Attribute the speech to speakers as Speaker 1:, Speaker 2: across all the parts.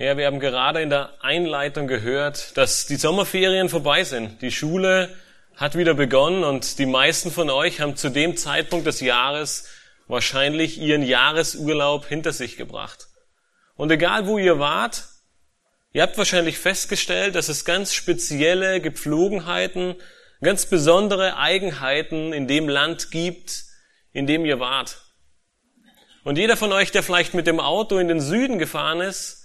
Speaker 1: Ja, wir haben gerade in der Einleitung gehört, dass die Sommerferien vorbei sind. Die Schule hat wieder begonnen und die meisten von euch haben zu dem Zeitpunkt des Jahres wahrscheinlich ihren Jahresurlaub hinter sich gebracht. Und egal wo ihr wart, ihr habt wahrscheinlich festgestellt, dass es ganz spezielle Gepflogenheiten, ganz besondere Eigenheiten in dem Land gibt, in dem ihr wart. Und jeder von euch, der vielleicht mit dem Auto in den Süden gefahren ist,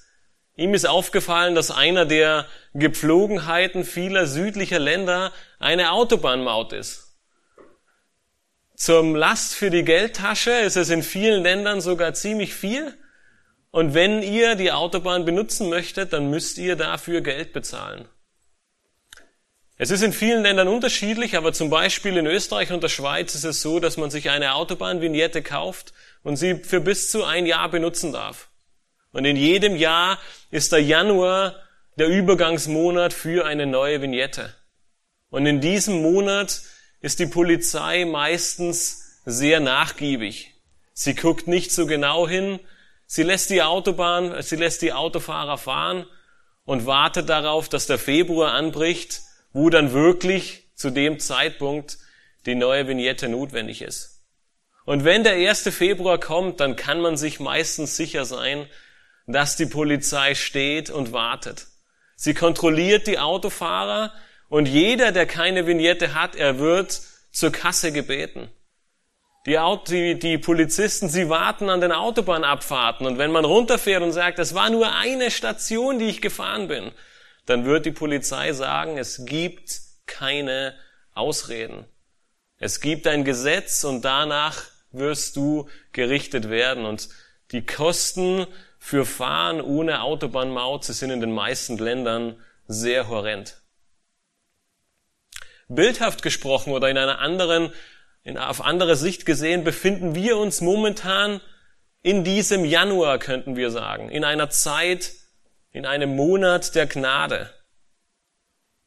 Speaker 1: Ihm ist aufgefallen, dass einer der Gepflogenheiten vieler südlicher Länder eine Autobahnmaut ist. Zum Last für die Geldtasche ist es in vielen Ländern sogar ziemlich viel. Und wenn ihr die Autobahn benutzen möchtet, dann müsst ihr dafür Geld bezahlen. Es ist in vielen Ländern unterschiedlich, aber zum Beispiel in Österreich und der Schweiz ist es so, dass man sich eine Autobahnvignette kauft und sie für bis zu ein Jahr benutzen darf. Und in jedem Jahr ist der Januar der Übergangsmonat für eine neue Vignette. Und in diesem Monat ist die Polizei meistens sehr nachgiebig. Sie guckt nicht so genau hin. Sie lässt die Autobahn, sie lässt die Autofahrer fahren und wartet darauf, dass der Februar anbricht, wo dann wirklich zu dem Zeitpunkt die neue Vignette notwendig ist. Und wenn der 1. Februar kommt, dann kann man sich meistens sicher sein, dass die Polizei steht und wartet. Sie kontrolliert die Autofahrer und jeder, der keine Vignette hat, er wird zur Kasse gebeten. Die, Auto, die, die Polizisten, sie warten an den Autobahnabfahrten und wenn man runterfährt und sagt, es war nur eine Station, die ich gefahren bin, dann wird die Polizei sagen, es gibt keine Ausreden. Es gibt ein Gesetz und danach wirst du gerichtet werden und die Kosten für Fahren ohne Autobahnmaut, sind in den meisten Ländern sehr horrend. Bildhaft gesprochen oder in einer anderen, in, auf andere Sicht gesehen, befinden wir uns momentan in diesem Januar, könnten wir sagen, in einer Zeit, in einem Monat der Gnade.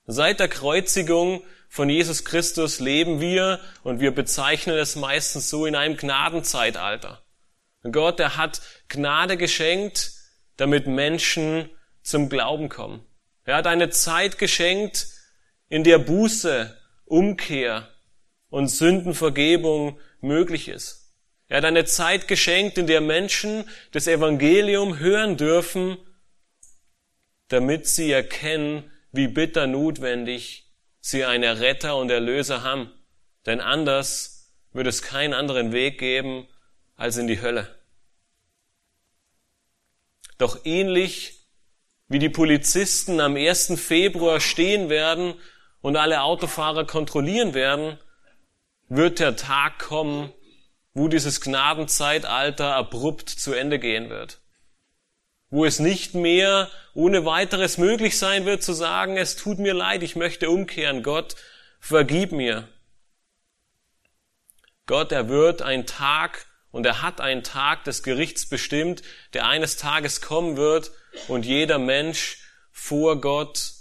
Speaker 1: Seit der Kreuzigung von Jesus Christus leben wir, und wir bezeichnen es meistens so, in einem Gnadenzeitalter. Gott, der hat Gnade geschenkt, damit Menschen zum Glauben kommen. Er hat eine Zeit geschenkt, in der Buße, Umkehr und Sündenvergebung möglich ist. Er hat eine Zeit geschenkt, in der Menschen das Evangelium hören dürfen, damit sie erkennen, wie bitter notwendig sie einen Retter und Erlöser haben. Denn anders wird es keinen anderen Weg geben als in die Hölle. Doch ähnlich wie die Polizisten am 1. Februar stehen werden und alle Autofahrer kontrollieren werden, wird der Tag kommen, wo dieses Gnadenzeitalter abrupt zu Ende gehen wird. Wo es nicht mehr ohne weiteres möglich sein wird zu sagen, es tut mir leid, ich möchte umkehren, Gott, vergib mir. Gott, er wird ein Tag und er hat einen Tag des Gerichts bestimmt, der eines Tages kommen wird und jeder Mensch vor Gott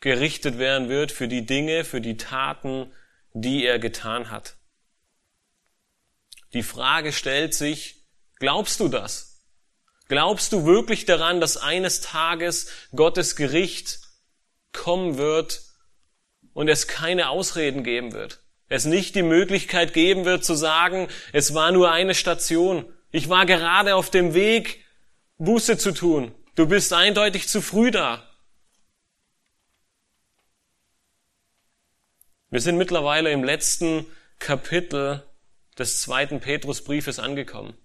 Speaker 1: gerichtet werden wird für die Dinge, für die Taten, die er getan hat. Die Frage stellt sich, glaubst du das? Glaubst du wirklich daran, dass eines Tages Gottes Gericht kommen wird und es keine Ausreden geben wird? Es nicht die Möglichkeit geben wird zu sagen, es war nur eine Station. Ich war gerade auf dem Weg, Buße zu tun. Du bist eindeutig zu früh da. Wir sind mittlerweile im letzten Kapitel des zweiten Petrusbriefes angekommen.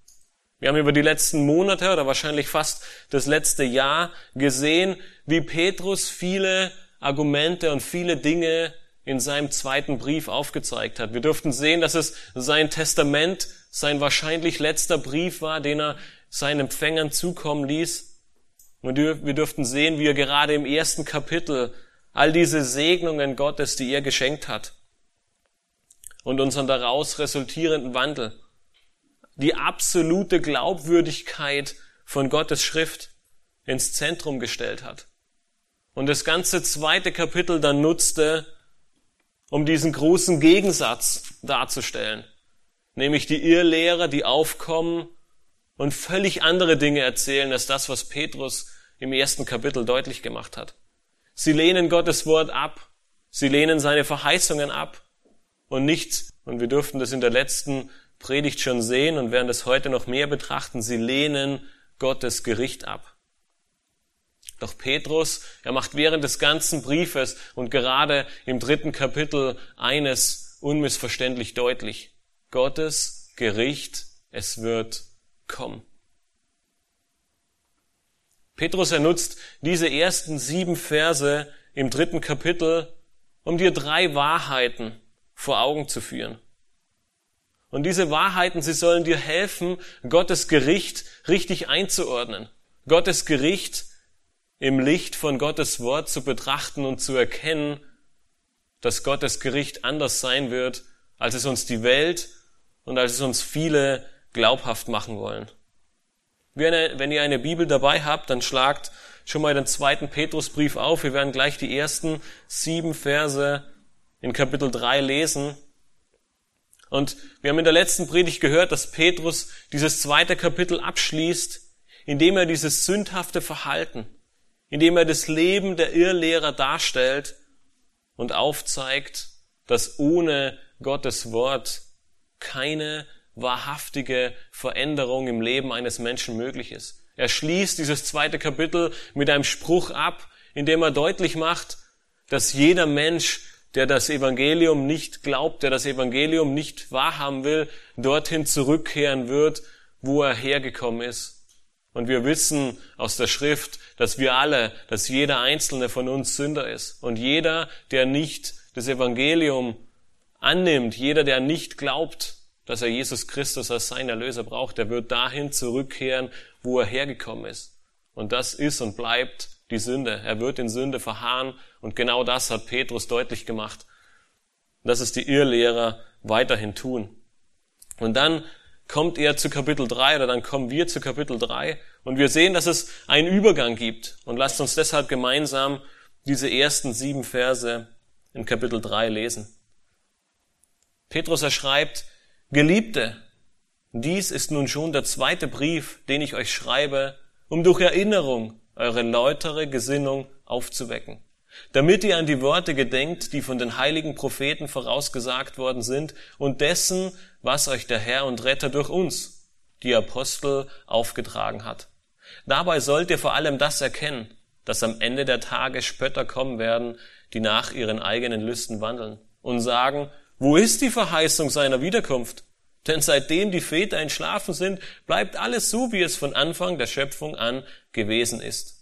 Speaker 1: Wir haben über die letzten Monate oder wahrscheinlich fast das letzte Jahr gesehen, wie Petrus viele Argumente und viele Dinge in seinem zweiten Brief aufgezeigt hat. Wir dürften sehen, dass es sein Testament, sein wahrscheinlich letzter Brief war, den er seinen Empfängern zukommen ließ. Und wir dürften sehen, wie er gerade im ersten Kapitel all diese Segnungen Gottes, die er geschenkt hat, und unseren daraus resultierenden Wandel, die absolute Glaubwürdigkeit von Gottes Schrift ins Zentrum gestellt hat. Und das ganze zweite Kapitel dann nutzte, um diesen großen Gegensatz darzustellen, nämlich die Irrlehrer, die aufkommen und völlig andere Dinge erzählen als das, was Petrus im ersten Kapitel deutlich gemacht hat. Sie lehnen Gottes Wort ab. Sie lehnen seine Verheißungen ab. Und nicht, und wir durften das in der letzten Predigt schon sehen und werden das heute noch mehr betrachten, sie lehnen Gottes Gericht ab. Doch Petrus, er macht während des ganzen Briefes und gerade im dritten Kapitel eines unmissverständlich deutlich. Gottes Gericht, es wird kommen. Petrus, er nutzt diese ersten sieben Verse im dritten Kapitel, um dir drei Wahrheiten vor Augen zu führen. Und diese Wahrheiten, sie sollen dir helfen, Gottes Gericht richtig einzuordnen. Gottes Gericht im Licht von Gottes Wort zu betrachten und zu erkennen, dass Gottes Gericht anders sein wird, als es uns die Welt und als es uns viele glaubhaft machen wollen. Wenn ihr eine Bibel dabei habt, dann schlagt schon mal den zweiten Petrusbrief auf. Wir werden gleich die ersten sieben Verse in Kapitel 3 lesen. Und wir haben in der letzten Predigt gehört, dass Petrus dieses zweite Kapitel abschließt, indem er dieses sündhafte Verhalten, indem er das Leben der Irrlehrer darstellt und aufzeigt, dass ohne Gottes Wort keine wahrhaftige Veränderung im Leben eines Menschen möglich ist. Er schließt dieses zweite Kapitel mit einem Spruch ab, in dem er deutlich macht, dass jeder Mensch, der das Evangelium nicht glaubt, der das Evangelium nicht wahrhaben will, dorthin zurückkehren wird, wo er hergekommen ist. Und wir wissen aus der Schrift, dass wir alle, dass jeder einzelne von uns Sünder ist. Und jeder, der nicht das Evangelium annimmt, jeder, der nicht glaubt, dass er Jesus Christus als sein Erlöser braucht, der wird dahin zurückkehren, wo er hergekommen ist. Und das ist und bleibt die Sünde. Er wird in Sünde verharren und genau das hat Petrus deutlich gemacht. Das ist die Irrlehrer weiterhin tun. Und dann kommt er zu Kapitel 3 oder dann kommen wir zu Kapitel 3 und wir sehen, dass es einen Übergang gibt. Und lasst uns deshalb gemeinsam diese ersten sieben Verse in Kapitel 3 lesen. Petrus erschreibt, Geliebte, dies ist nun schon der zweite Brief, den ich euch schreibe, um durch Erinnerung eure läutere Gesinnung aufzuwecken, damit ihr an die Worte gedenkt, die von den heiligen Propheten vorausgesagt worden sind und dessen, was euch der Herr und Retter durch uns, die Apostel, aufgetragen hat. Dabei sollt ihr vor allem das erkennen, dass am Ende der Tage Spötter kommen werden, die nach ihren eigenen Lüsten wandeln und sagen, wo ist die Verheißung seiner Wiederkunft? Denn seitdem die Väter entschlafen sind, bleibt alles so, wie es von Anfang der Schöpfung an gewesen ist.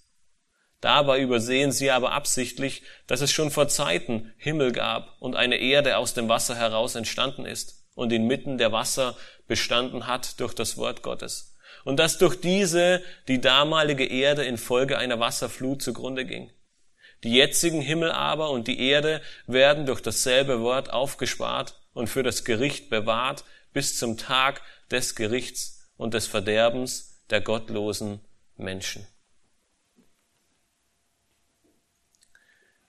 Speaker 1: Dabei übersehen sie aber absichtlich, dass es schon vor Zeiten Himmel gab und eine Erde aus dem Wasser heraus entstanden ist und inmitten der Wasser bestanden hat durch das Wort Gottes. Und dass durch diese die damalige Erde infolge einer Wasserflut zugrunde ging. Die jetzigen Himmel aber und die Erde werden durch dasselbe Wort aufgespart und für das Gericht bewahrt bis zum Tag des Gerichts und des Verderbens der gottlosen Menschen.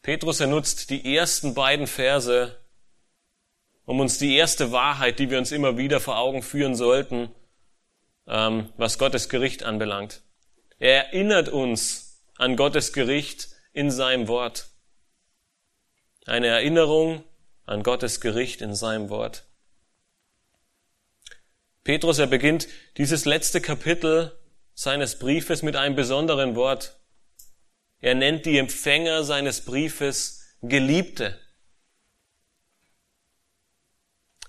Speaker 1: Petrus ernutzt die ersten beiden Verse, um uns die erste Wahrheit, die wir uns immer wieder vor Augen führen sollten, ähm, was Gottes Gericht anbelangt. Er erinnert uns an Gottes Gericht in seinem Wort. Eine Erinnerung an Gottes Gericht in seinem Wort. Petrus, er beginnt dieses letzte Kapitel seines Briefes mit einem besonderen Wort. Er nennt die Empfänger seines Briefes Geliebte.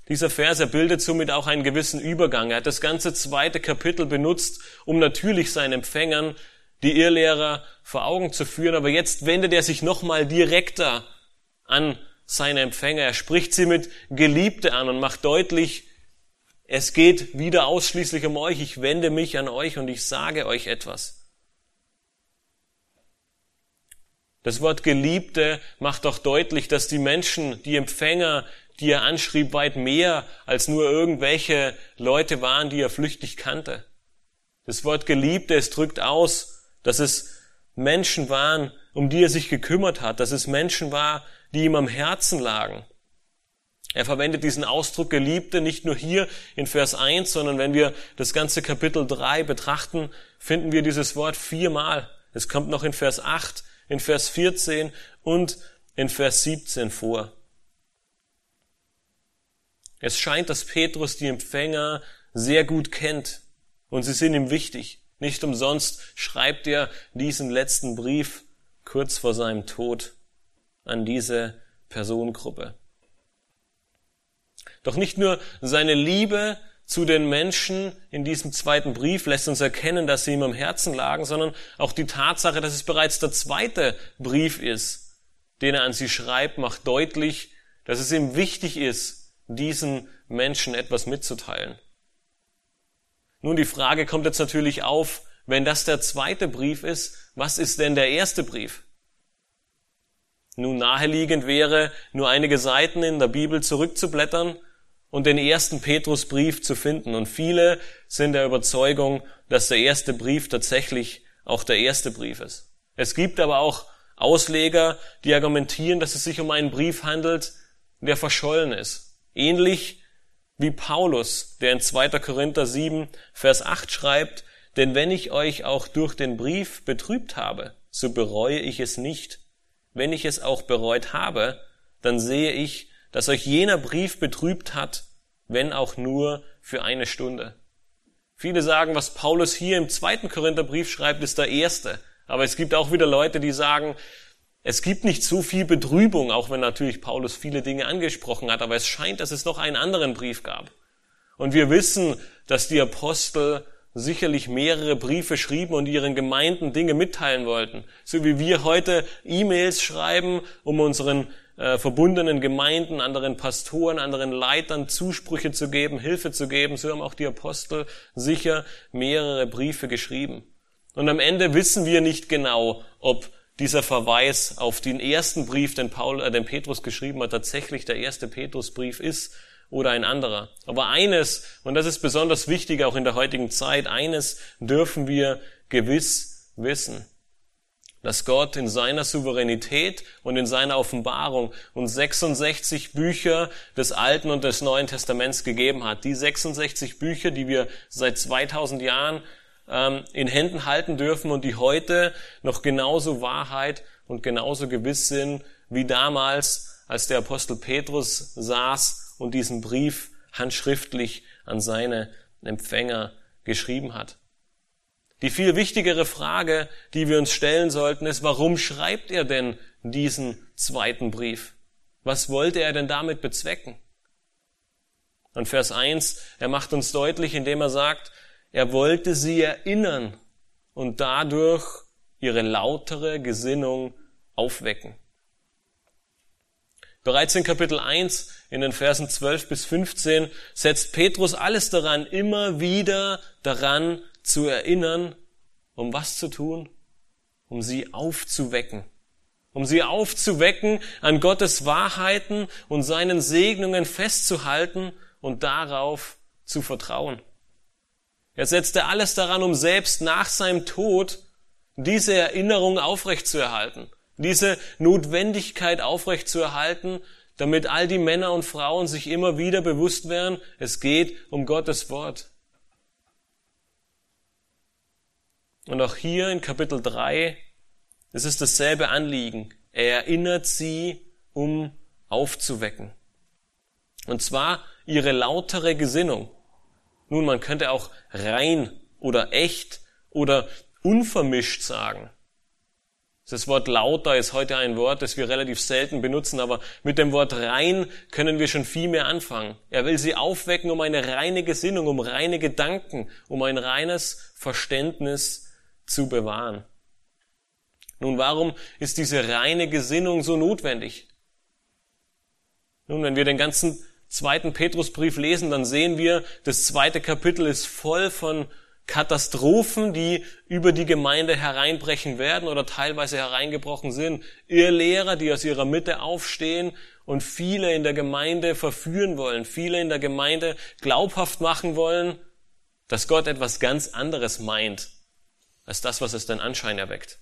Speaker 1: Dieser Vers, er bildet somit auch einen gewissen Übergang. Er hat das ganze zweite Kapitel benutzt, um natürlich seinen Empfängern die Irrlehrer vor Augen zu führen, aber jetzt wendet er sich nochmal direkter an seine Empfänger. Er spricht sie mit Geliebte an und macht deutlich, es geht wieder ausschließlich um euch. Ich wende mich an euch und ich sage euch etwas. Das Wort Geliebte macht doch deutlich, dass die Menschen, die Empfänger, die er anschrieb, weit mehr als nur irgendwelche Leute waren, die er flüchtig kannte. Das Wort Geliebte, es drückt aus, dass es Menschen waren, um die er sich gekümmert hat, dass es Menschen war, die ihm am Herzen lagen. Er verwendet diesen Ausdruck Geliebte nicht nur hier in Vers 1, sondern wenn wir das ganze Kapitel 3 betrachten, finden wir dieses Wort viermal. Es kommt noch in Vers 8, in Vers 14 und in Vers 17 vor. Es scheint, dass Petrus die Empfänger sehr gut kennt und sie sind ihm wichtig. Nicht umsonst schreibt er diesen letzten Brief kurz vor seinem Tod an diese Personengruppe. Doch nicht nur seine Liebe zu den Menschen in diesem zweiten Brief lässt uns erkennen, dass sie ihm am Herzen lagen, sondern auch die Tatsache, dass es bereits der zweite Brief ist, den er an sie schreibt, macht deutlich, dass es ihm wichtig ist, diesen Menschen etwas mitzuteilen. Nun, die Frage kommt jetzt natürlich auf, wenn das der zweite Brief ist, was ist denn der erste Brief? Nun, naheliegend wäre, nur einige Seiten in der Bibel zurückzublättern und den ersten Petrusbrief zu finden. Und viele sind der Überzeugung, dass der erste Brief tatsächlich auch der erste Brief ist. Es gibt aber auch Ausleger, die argumentieren, dass es sich um einen Brief handelt, der verschollen ist. Ähnlich wie Paulus, der in 2. Korinther 7, Vers 8 schreibt, denn wenn ich euch auch durch den Brief betrübt habe, so bereue ich es nicht. Wenn ich es auch bereut habe, dann sehe ich, dass euch jener Brief betrübt hat, wenn auch nur für eine Stunde. Viele sagen, was Paulus hier im zweiten Korintherbrief schreibt, ist der erste. Aber es gibt auch wieder Leute, die sagen, es gibt nicht so viel Betrübung, auch wenn natürlich Paulus viele Dinge angesprochen hat, aber es scheint, dass es noch einen anderen Brief gab. Und wir wissen, dass die Apostel sicherlich mehrere Briefe schrieben und ihren Gemeinden Dinge mitteilen wollten. So wie wir heute E-Mails schreiben, um unseren äh, verbundenen Gemeinden, anderen Pastoren, anderen Leitern Zusprüche zu geben, Hilfe zu geben, so haben auch die Apostel sicher mehrere Briefe geschrieben. Und am Ende wissen wir nicht genau, ob dieser Verweis auf den ersten Brief, den, Paul, äh, den Petrus geschrieben hat, tatsächlich der erste Petrusbrief ist oder ein anderer. Aber eines, und das ist besonders wichtig auch in der heutigen Zeit, eines dürfen wir gewiss wissen, dass Gott in seiner Souveränität und in seiner Offenbarung uns 66 Bücher des Alten und des Neuen Testaments gegeben hat. Die 66 Bücher, die wir seit 2000 Jahren ähm, in Händen halten dürfen und die heute noch genauso Wahrheit und genauso gewiss sind wie damals, als der Apostel Petrus saß und diesen Brief handschriftlich an seine Empfänger geschrieben hat. Die viel wichtigere Frage, die wir uns stellen sollten, ist, warum schreibt er denn diesen zweiten Brief? Was wollte er denn damit bezwecken? Und Vers 1, er macht uns deutlich, indem er sagt, er wollte sie erinnern und dadurch ihre lautere Gesinnung aufwecken. Bereits in Kapitel 1, in den Versen 12 bis 15, setzt Petrus alles daran, immer wieder daran zu erinnern, um was zu tun? Um sie aufzuwecken. Um sie aufzuwecken, an Gottes Wahrheiten und seinen Segnungen festzuhalten und darauf zu vertrauen. Er setzte alles daran, um selbst nach seinem Tod diese Erinnerung aufrechtzuerhalten, diese Notwendigkeit aufrechtzuerhalten, damit all die Männer und Frauen sich immer wieder bewusst werden, es geht um Gottes Wort. Und auch hier in Kapitel 3 es ist dasselbe Anliegen. Er erinnert sie, um aufzuwecken. Und zwar ihre lautere Gesinnung. Nun, man könnte auch rein oder echt oder unvermischt sagen. Das Wort lauter ist heute ein Wort, das wir relativ selten benutzen, aber mit dem Wort rein können wir schon viel mehr anfangen. Er will sie aufwecken um eine reine Gesinnung, um reine Gedanken, um ein reines Verständnis zu bewahren. Nun, warum ist diese reine Gesinnung so notwendig? Nun, wenn wir den ganzen zweiten Petrusbrief lesen, dann sehen wir, das zweite Kapitel ist voll von Katastrophen, die über die Gemeinde hereinbrechen werden oder teilweise hereingebrochen sind. Irrlehrer, die aus ihrer Mitte aufstehen und viele in der Gemeinde verführen wollen, viele in der Gemeinde glaubhaft machen wollen, dass Gott etwas ganz anderes meint, als das, was es den Anschein erweckt.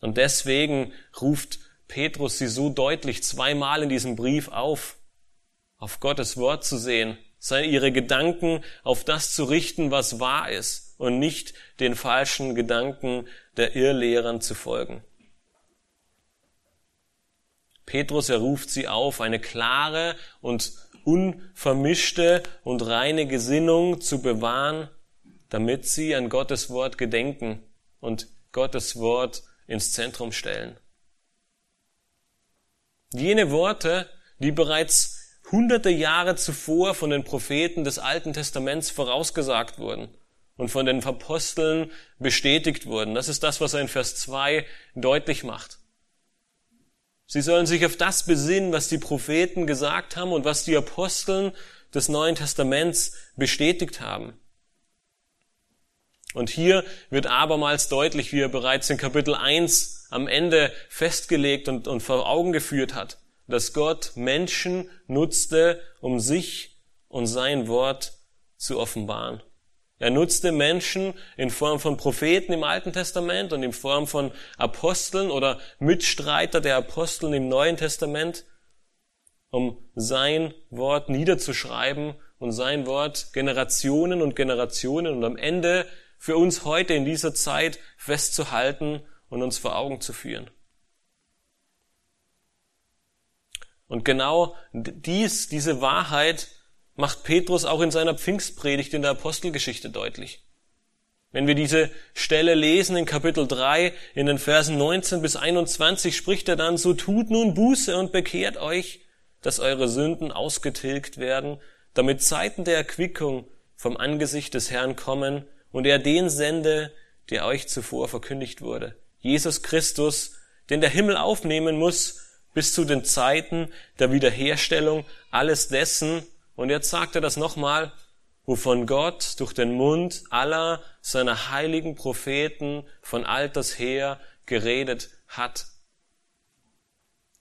Speaker 1: Und deswegen ruft Petrus sie so deutlich zweimal in diesem Brief auf, auf Gottes Wort zu sehen, ihre Gedanken auf das zu richten, was wahr ist, und nicht den falschen Gedanken der Irrlehrern zu folgen. Petrus, er ruft sie auf, eine klare und unvermischte und reine Gesinnung zu bewahren, damit sie an Gottes Wort gedenken und Gottes Wort ins Zentrum stellen. Jene Worte, die bereits hunderte Jahre zuvor von den Propheten des Alten Testaments vorausgesagt wurden und von den Aposteln bestätigt wurden. Das ist das, was er in Vers 2 deutlich macht. Sie sollen sich auf das besinnen, was die Propheten gesagt haben und was die Aposteln des Neuen Testaments bestätigt haben. Und hier wird abermals deutlich, wie er bereits in Kapitel 1 am Ende festgelegt und, und vor Augen geführt hat, dass Gott Menschen nutzte, um sich und sein Wort zu offenbaren. Er nutzte Menschen in Form von Propheten im Alten Testament und in Form von Aposteln oder Mitstreiter der Aposteln im Neuen Testament, um sein Wort niederzuschreiben und sein Wort Generationen und Generationen und am Ende für uns heute in dieser Zeit festzuhalten und uns vor Augen zu führen. Und genau dies, diese Wahrheit macht Petrus auch in seiner Pfingstpredigt in der Apostelgeschichte deutlich. Wenn wir diese Stelle lesen in Kapitel 3, in den Versen 19 bis 21, spricht er dann, so tut nun Buße und bekehrt euch, dass eure Sünden ausgetilgt werden, damit Zeiten der Erquickung vom Angesicht des Herrn kommen und er den sende, der euch zuvor verkündigt wurde. Jesus Christus, den der Himmel aufnehmen muss, bis zu den Zeiten der Wiederherstellung alles dessen, und jetzt sagt er das nochmal, wovon Gott durch den Mund aller seiner heiligen Propheten von alters her geredet hat.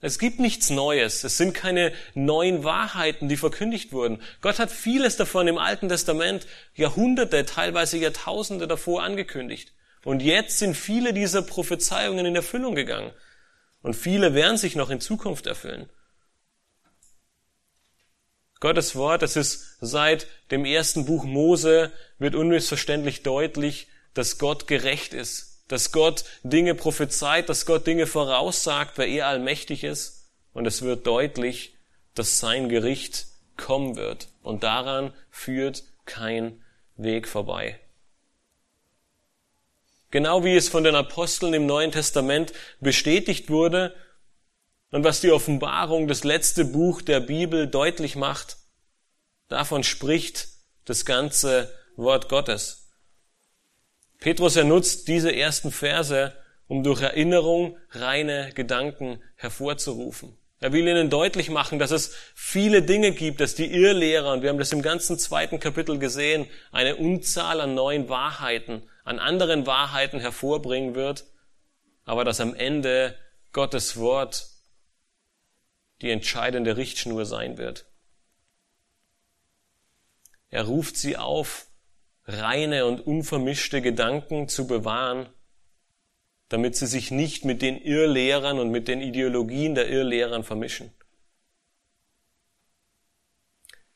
Speaker 1: Es gibt nichts Neues. Es sind keine neuen Wahrheiten, die verkündigt wurden. Gott hat vieles davon im Alten Testament Jahrhunderte, teilweise Jahrtausende davor angekündigt. Und jetzt sind viele dieser Prophezeiungen in Erfüllung gegangen. Und viele werden sich noch in Zukunft erfüllen. Gottes Wort, das ist seit dem ersten Buch Mose, wird unmissverständlich deutlich, dass Gott gerecht ist, dass Gott Dinge prophezeit, dass Gott Dinge voraussagt, weil er allmächtig ist. Und es wird deutlich, dass sein Gericht kommen wird. Und daran führt kein Weg vorbei. Genau wie es von den Aposteln im Neuen Testament bestätigt wurde, und was die Offenbarung, das letzte Buch der Bibel deutlich macht, davon spricht das ganze Wort Gottes. Petrus er nutzt diese ersten Verse, um durch Erinnerung reine Gedanken hervorzurufen. Er will ihnen deutlich machen, dass es viele Dinge gibt, dass die Irrlehrer, und wir haben das im ganzen zweiten Kapitel gesehen, eine Unzahl an neuen Wahrheiten, an anderen Wahrheiten hervorbringen wird, aber dass am Ende Gottes Wort die entscheidende Richtschnur sein wird. Er ruft sie auf, reine und unvermischte Gedanken zu bewahren, damit sie sich nicht mit den Irrlehrern und mit den Ideologien der Irrlehrern vermischen.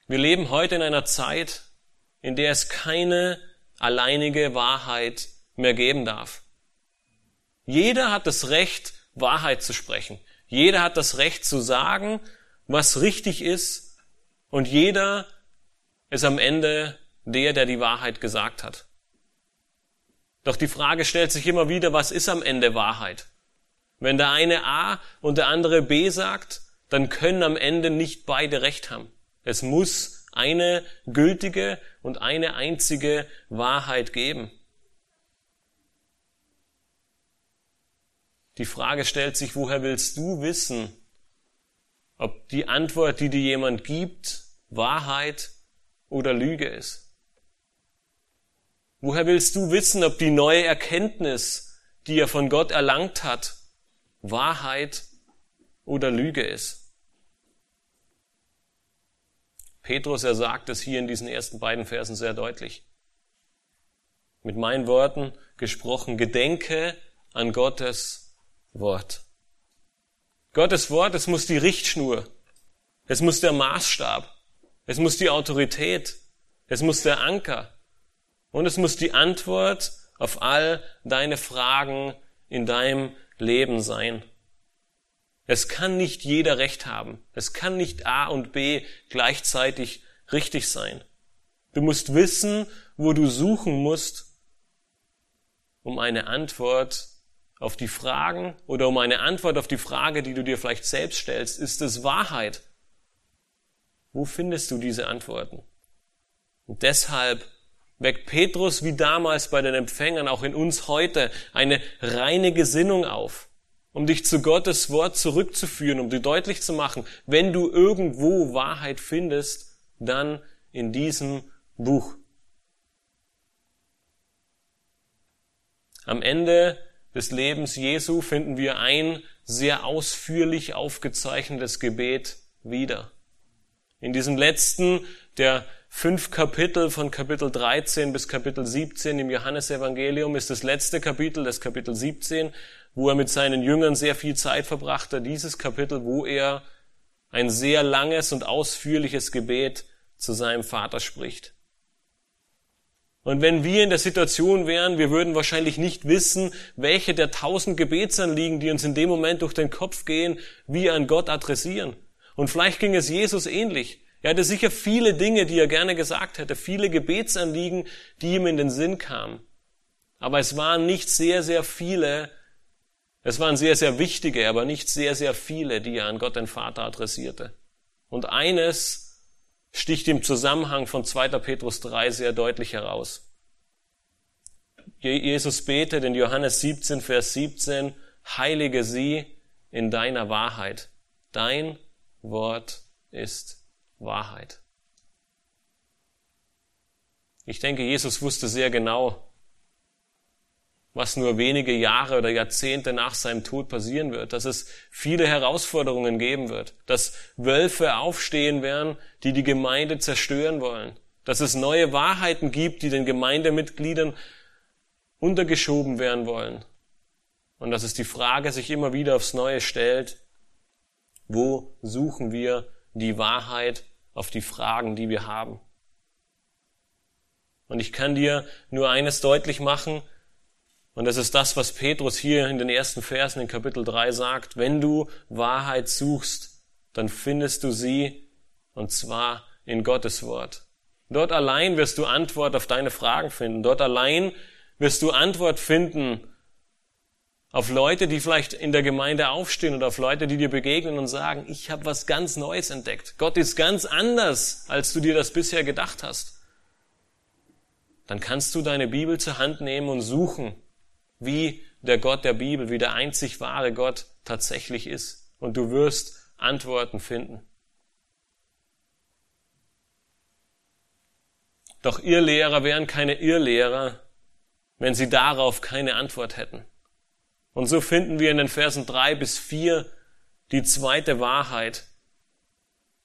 Speaker 1: Wir leben heute in einer Zeit, in der es keine alleinige Wahrheit mehr geben darf. Jeder hat das Recht, Wahrheit zu sprechen. Jeder hat das Recht zu sagen, was richtig ist. Und jeder ist am Ende der, der die Wahrheit gesagt hat. Doch die Frage stellt sich immer wieder, was ist am Ende Wahrheit? Wenn der eine A und der andere B sagt, dann können am Ende nicht beide Recht haben. Es muss eine gültige und eine einzige Wahrheit geben. Die Frage stellt sich, woher willst du wissen, ob die Antwort, die dir jemand gibt, Wahrheit oder Lüge ist? Woher willst du wissen, ob die neue Erkenntnis, die er von Gott erlangt hat, Wahrheit oder Lüge ist? Petrus, er sagt es hier in diesen ersten beiden Versen sehr deutlich. Mit meinen Worten gesprochen, gedenke an Gottes Wort. Gottes Wort, es muss die Richtschnur, es muss der Maßstab, es muss die Autorität, es muss der Anker Und es muss die Antwort auf all deine Fragen in deinem Leben sein. Es kann nicht jeder Recht haben. Es kann nicht A und B gleichzeitig richtig sein. Du musst wissen, wo du suchen musst, um eine Antwort auf die Fragen oder um eine Antwort auf die Frage, die du dir vielleicht selbst stellst. Ist es Wahrheit? Wo findest du diese Antworten? Und deshalb weckt Petrus wie damals bei den Empfängern auch in uns heute eine reine Gesinnung auf, um dich zu Gottes Wort zurückzuführen, um dir deutlich zu machen, wenn du irgendwo Wahrheit findest, dann in diesem Buch. Am Ende des Lebens Jesu finden wir ein sehr ausführlich aufgezeichnetes Gebet wieder. In diesem letzten der fünf Kapitel von Kapitel 13 bis Kapitel 17 im Johannesevangelium ist das letzte Kapitel, das Kapitel 17, wo er mit seinen Jüngern sehr viel Zeit verbrachte. Dieses Kapitel, wo er ein sehr langes und ausführliches Gebet zu seinem Vater spricht. Und wenn wir in der Situation wären, wir würden wahrscheinlich nicht wissen, welche der tausend Gebetsanliegen, die uns in dem Moment durch den Kopf gehen, wir an Gott adressieren. Und vielleicht ging es Jesus ähnlich. Er hatte sicher viele Dinge, die er gerne gesagt hätte, viele Gebetsanliegen, die ihm in den Sinn kamen. Aber es waren nicht sehr, sehr viele, es waren sehr, sehr wichtige, aber nicht sehr, sehr viele, die er an Gott den Vater adressierte. Und eines sticht im Zusammenhang von 2. Petrus 3 sehr deutlich heraus. Jesus betet in Johannes 17, Vers 17, heilige sie in deiner Wahrheit. Dein Wort ist Wahrheit. Ich denke, Jesus wusste sehr genau, was nur wenige Jahre oder Jahrzehnte nach seinem Tod passieren wird, dass es viele Herausforderungen geben wird, dass Wölfe aufstehen werden, die die Gemeinde zerstören wollen, dass es neue Wahrheiten gibt, die den Gemeindemitgliedern untergeschoben werden wollen und dass es die Frage sich immer wieder aufs Neue stellt, wo suchen wir die Wahrheit auf die Fragen, die wir haben? Und ich kann dir nur eines deutlich machen, und das ist das, was Petrus hier in den ersten Versen in Kapitel 3 sagt. Wenn du Wahrheit suchst, dann findest du sie, und zwar in Gottes Wort. Dort allein wirst du Antwort auf deine Fragen finden. Dort allein wirst du Antwort finden auf Leute, die vielleicht in der Gemeinde aufstehen oder auf Leute, die dir begegnen und sagen, ich habe was ganz Neues entdeckt. Gott ist ganz anders, als du dir das bisher gedacht hast. Dann kannst du deine Bibel zur Hand nehmen und suchen wie der Gott der Bibel, wie der einzig wahre Gott tatsächlich ist. Und du wirst Antworten finden. Doch Irrlehrer wären keine Irrlehrer, wenn sie darauf keine Antwort hätten. Und so finden wir in den Versen drei bis vier die zweite Wahrheit,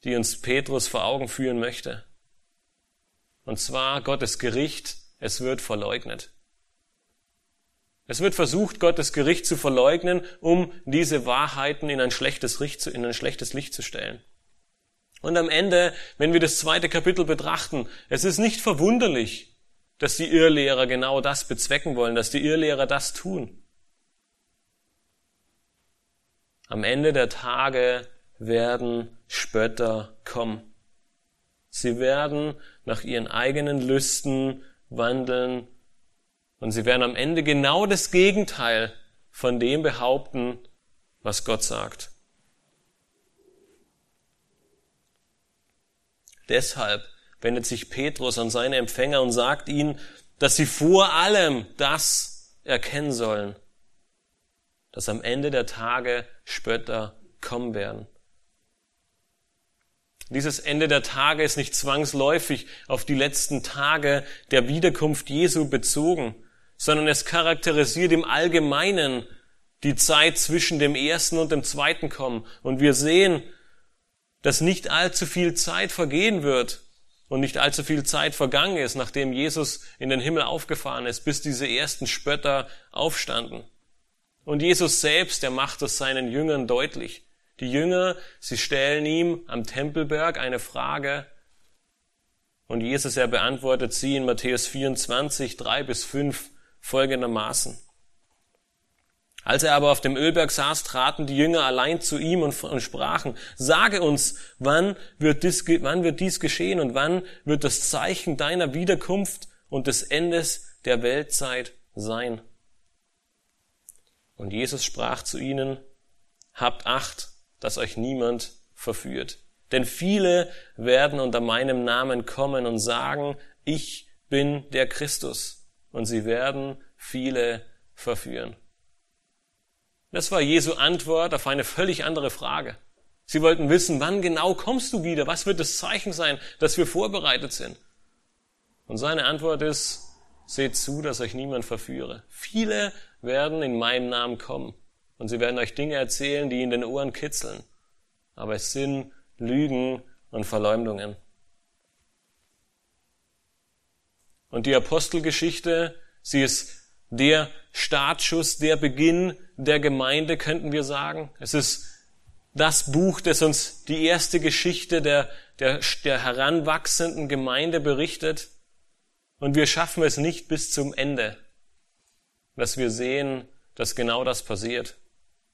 Speaker 1: die uns Petrus vor Augen führen möchte. Und zwar Gottes Gericht, es wird verleugnet. Es wird versucht, Gottes Gericht zu verleugnen, um diese Wahrheiten in ein schlechtes Licht zu, in ein schlechtes Licht zu stellen. Und am Ende, wenn wir das zweite Kapitel betrachten, es ist nicht verwunderlich, dass die Irrlehrer genau das bezwecken wollen, dass die Irrlehrer das tun. Am Ende der Tage werden Spötter kommen. Sie werden nach ihren eigenen Lüsten wandeln und sie werden am Ende genau das Gegenteil von dem behaupten, was Gott sagt. Deshalb wendet sich Petrus an seine Empfänger und sagt ihnen, dass sie vor allem das erkennen sollen, dass am Ende der Tage Spötter kommen werden. Dieses Ende der Tage ist nicht zwangsläufig auf die letzten Tage der Wiederkunft Jesu bezogen, sondern es charakterisiert im Allgemeinen die Zeit zwischen dem ersten und dem zweiten Kommen. Und wir sehen, dass nicht allzu viel Zeit vergehen wird und nicht allzu viel Zeit vergangen ist, nachdem Jesus in den Himmel aufgefahren ist, bis diese ersten Spötter aufstanden. Und Jesus selbst, der macht es seinen Jüngern deutlich. Die Jünger, sie stellen ihm am Tempelberg eine Frage, Und Jesus, er beantwortet sie in Matthäus 24, 3 bis 5 folgendermaßen. Als er aber auf dem Ölberg saß, traten die Jünger allein zu ihm und, und, sprachen, sage uns, wann wird, dies, wann wird dies geschehen und wann wird das Zeichen deiner Wiederkunft und des Endes der Weltzeit sein? Und Jesus sprach zu ihnen, habt Acht, dass euch niemand verführt. Denn viele werden unter meinem Namen kommen und sagen, ich bin der Christus. Und sie werden viele verführen. Das war Jesu Antwort auf eine völlig andere Frage. Sie wollten wissen, wann genau kommst du wieder? Was wird das Zeichen sein, dass wir vorbereitet sind? Und seine Antwort ist, seht zu, dass euch niemand verführe. Viele werden in meinem Namen kommen und sie werden euch Dinge erzählen, die in den Ohren kitzeln. Aber es sind Lügen und Verleumdungen. Und die Apostelgeschichte, sie ist der Startschuss, der Beginn der Gemeinde, könnten wir sagen. Es ist das Buch, das uns die erste Geschichte der, der, der heranwachsenden Gemeinde berichtet. Und wir schaffen es nicht bis zum Ende, dass wir sehen, dass genau das passiert.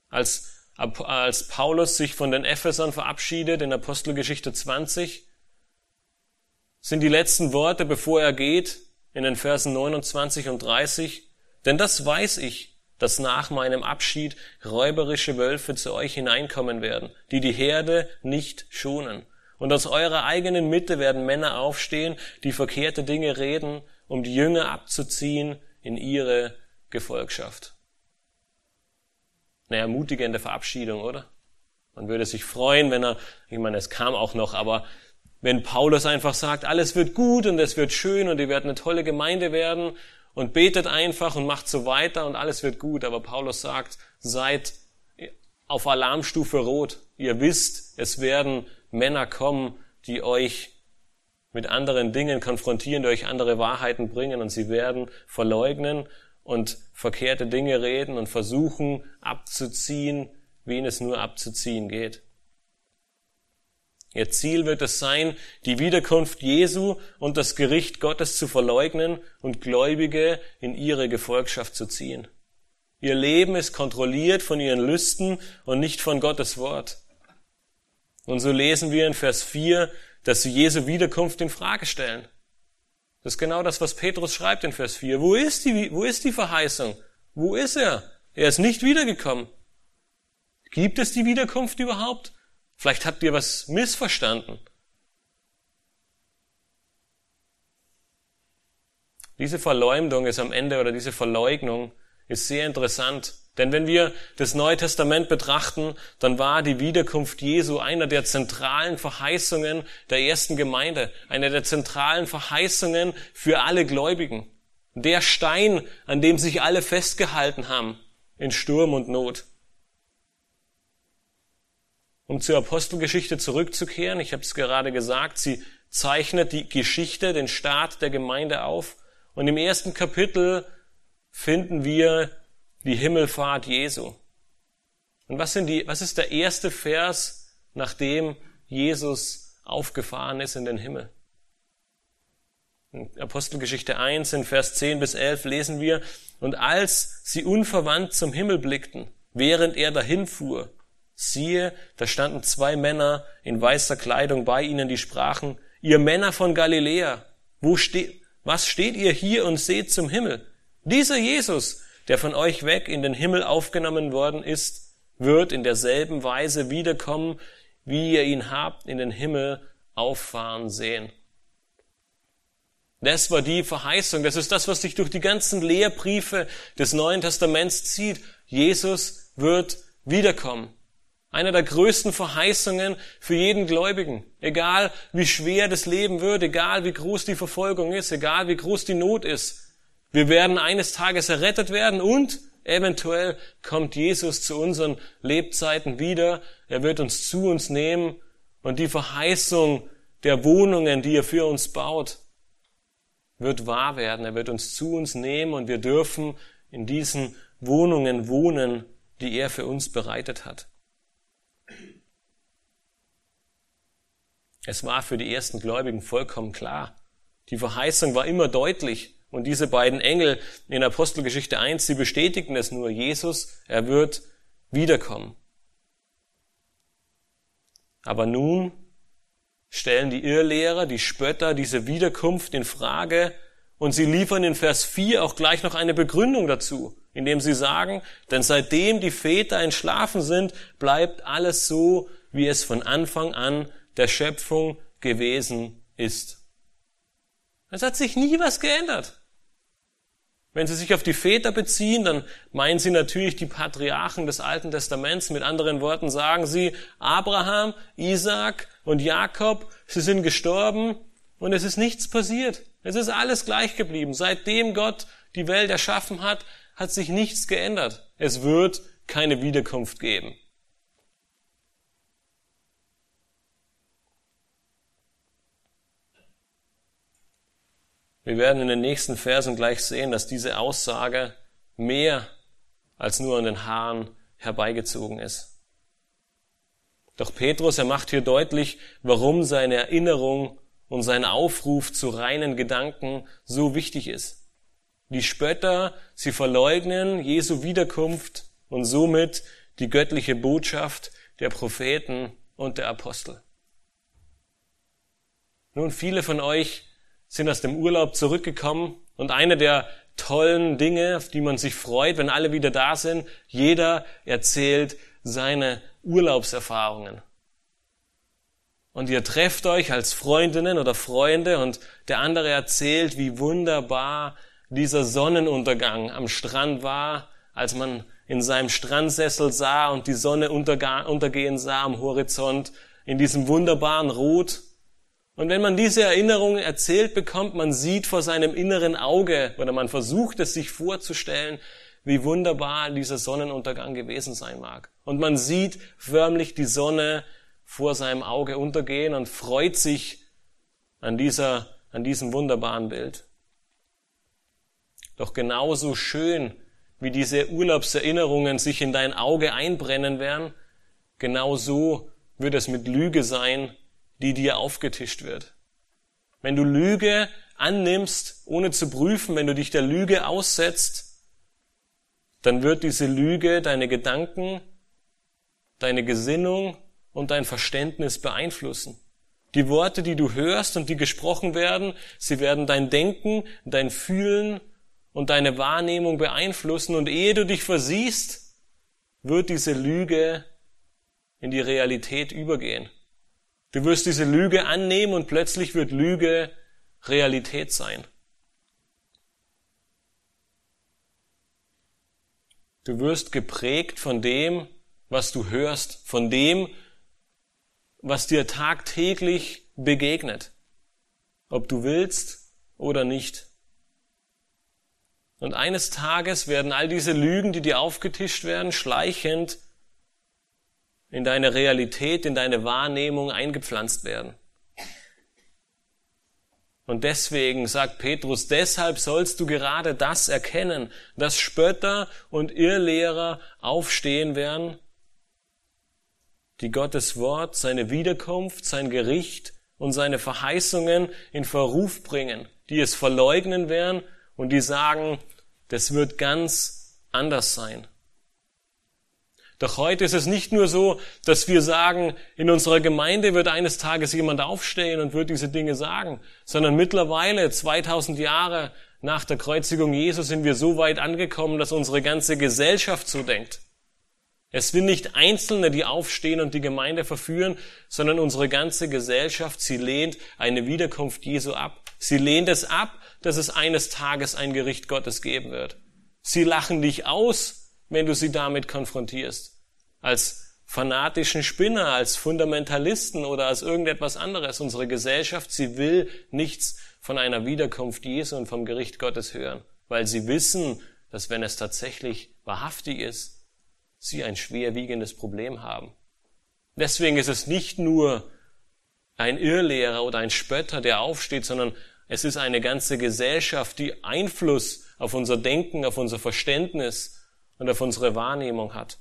Speaker 1: Als, als Paulus sich von den Ephesern verabschiedet in Apostelgeschichte 20, sind die letzten Worte, bevor er geht, in den Versen 29 und 30, denn das weiß ich, dass nach meinem Abschied räuberische Wölfe zu euch hineinkommen werden, die die Herde nicht schonen. Und aus eurer eigenen Mitte werden Männer aufstehen, die verkehrte Dinge reden, um die Jünger abzuziehen in ihre Gefolgschaft. Eine ermutigende Verabschiedung, oder? Man würde sich freuen, wenn er, ich meine, es kam auch noch, aber wenn Paulus einfach sagt, alles wird gut und es wird schön und ihr werdet eine tolle Gemeinde werden und betet einfach und macht so weiter und alles wird gut. Aber Paulus sagt, seid auf Alarmstufe rot. Ihr wisst, es werden Männer kommen, die euch mit anderen Dingen konfrontieren, die euch andere Wahrheiten bringen und sie werden verleugnen und verkehrte Dinge reden und versuchen abzuziehen, wen es nur abzuziehen geht. Ihr Ziel wird es sein, die Wiederkunft Jesu und das Gericht Gottes zu verleugnen und Gläubige in ihre Gefolgschaft zu ziehen. Ihr Leben ist kontrolliert von ihren Lüsten und nicht von Gottes Wort. Und so lesen wir in Vers 4, dass sie Jesu Wiederkunft in Frage stellen. Das ist genau das, was Petrus schreibt in Vers 4. Wo ist die, wo ist die Verheißung? Wo ist er? Er ist nicht wiedergekommen. Gibt es die Wiederkunft überhaupt? Vielleicht habt ihr was missverstanden. Diese Verleumdung ist am Ende oder diese Verleugnung ist sehr interessant. Denn wenn wir das Neue Testament betrachten, dann war die Wiederkunft Jesu einer der zentralen Verheißungen der ersten Gemeinde, einer der zentralen Verheißungen für alle Gläubigen. Der Stein, an dem sich alle festgehalten haben in Sturm und Not. Um zur Apostelgeschichte zurückzukehren, ich habe es gerade gesagt, sie zeichnet die Geschichte, den Start der Gemeinde auf. Und im ersten Kapitel finden wir die Himmelfahrt Jesu. Und was, sind die, was ist der erste Vers, nachdem Jesus aufgefahren ist in den Himmel? In Apostelgeschichte 1 in Vers 10 bis 11 lesen wir, und als sie unverwandt zum Himmel blickten, während er dahin fuhr, Siehe, da standen zwei Männer in weißer Kleidung bei ihnen, die sprachen, ihr Männer von Galiläa, wo steht, was steht ihr hier und seht zum Himmel? Dieser Jesus, der von euch weg in den Himmel aufgenommen worden ist, wird in derselben Weise wiederkommen, wie ihr ihn habt in den Himmel auffahren sehen. Das war die Verheißung. Das ist das, was sich durch die ganzen Lehrbriefe des Neuen Testaments zieht. Jesus wird wiederkommen. Einer der größten Verheißungen für jeden Gläubigen. Egal wie schwer das Leben wird, egal wie groß die Verfolgung ist, egal wie groß die Not ist. Wir werden eines Tages errettet werden und eventuell kommt Jesus zu unseren Lebzeiten wieder. Er wird uns zu uns nehmen und die Verheißung der Wohnungen, die er für uns baut, wird wahr werden. Er wird uns zu uns nehmen und wir dürfen in diesen Wohnungen wohnen, die er für uns bereitet hat. Es war für die ersten Gläubigen vollkommen klar. Die Verheißung war immer deutlich. Und diese beiden Engel in Apostelgeschichte 1, sie bestätigen es nur. Jesus, er wird wiederkommen. Aber nun stellen die Irrlehrer, die Spötter diese Wiederkunft in Frage und sie liefern in Vers 4 auch gleich noch eine Begründung dazu, indem sie sagen, denn seitdem die Väter entschlafen sind, bleibt alles so, wie es von Anfang an der Schöpfung gewesen ist. Es hat sich nie was geändert. Wenn Sie sich auf die Väter beziehen, dann meinen Sie natürlich die Patriarchen des Alten Testaments. Mit anderen Worten sagen Sie, Abraham, Isaac und Jakob, sie sind gestorben und es ist nichts passiert. Es ist alles gleich geblieben. Seitdem Gott die Welt erschaffen hat, hat sich nichts geändert. Es wird keine Wiederkunft geben. Wir werden in den nächsten Versen gleich sehen, dass diese Aussage mehr als nur an den Haaren herbeigezogen ist. Doch Petrus, er macht hier deutlich, warum seine Erinnerung und sein Aufruf zu reinen Gedanken so wichtig ist. Die Spötter, sie verleugnen Jesu Wiederkunft und somit die göttliche Botschaft der Propheten und der Apostel. Nun, viele von euch sind aus dem Urlaub zurückgekommen und eine der tollen Dinge, auf die man sich freut, wenn alle wieder da sind, jeder erzählt seine Urlaubserfahrungen. Und ihr trefft euch als Freundinnen oder Freunde und der andere erzählt, wie wunderbar dieser Sonnenuntergang am Strand war, als man in seinem Strandsessel sah und die Sonne untergehen sah am Horizont in diesem wunderbaren Rot. Und wenn man diese Erinnerung erzählt bekommt, man sieht vor seinem inneren Auge oder man versucht es sich vorzustellen, wie wunderbar dieser Sonnenuntergang gewesen sein mag. Und man sieht förmlich die Sonne vor seinem Auge untergehen und freut sich an dieser, an diesem wunderbaren Bild. Doch genauso schön, wie diese Urlaubserinnerungen sich in dein Auge einbrennen werden, genauso wird es mit Lüge sein, die dir aufgetischt wird. Wenn du Lüge annimmst, ohne zu prüfen, wenn du dich der Lüge aussetzt, dann wird diese Lüge deine Gedanken, deine Gesinnung und dein Verständnis beeinflussen. Die Worte, die du hörst und die gesprochen werden, sie werden dein Denken, dein Fühlen und deine Wahrnehmung beeinflussen und ehe du dich versiehst, wird diese Lüge in die Realität übergehen. Du wirst diese Lüge annehmen und plötzlich wird Lüge Realität sein. Du wirst geprägt von dem, was du hörst, von dem, was dir tagtäglich begegnet, ob du willst oder nicht. Und eines Tages werden all diese Lügen, die dir aufgetischt werden, schleichend in deine Realität, in deine Wahrnehmung eingepflanzt werden. Und deswegen sagt Petrus, deshalb sollst du gerade das erkennen, dass Spötter und Irrlehrer aufstehen werden, die Gottes Wort, seine Wiederkunft, sein Gericht und seine Verheißungen in Verruf bringen, die es verleugnen werden und die sagen, das wird ganz anders sein. Doch heute ist es nicht nur so, dass wir sagen, in unserer Gemeinde wird eines Tages jemand aufstehen und wird diese Dinge sagen, sondern mittlerweile, 2000 Jahre nach der Kreuzigung Jesu, sind wir so weit angekommen, dass unsere ganze Gesellschaft so denkt. Es sind nicht Einzelne, die aufstehen und die Gemeinde verführen, sondern unsere ganze Gesellschaft, sie lehnt eine Wiederkunft Jesu ab. Sie lehnt es ab, dass es eines Tages ein Gericht Gottes geben wird. Sie lachen dich aus, wenn du sie damit konfrontierst. Als fanatischen Spinner, als Fundamentalisten oder als irgendetwas anderes. Unsere Gesellschaft, sie will nichts von einer Wiederkunft Jesu und vom Gericht Gottes hören, weil sie wissen, dass wenn es tatsächlich wahrhaftig ist, sie ein schwerwiegendes Problem haben. Deswegen ist es nicht nur ein Irrlehrer oder ein Spötter, der aufsteht, sondern es ist eine ganze Gesellschaft, die Einfluss auf unser Denken, auf unser Verständnis und auf unsere Wahrnehmung hat.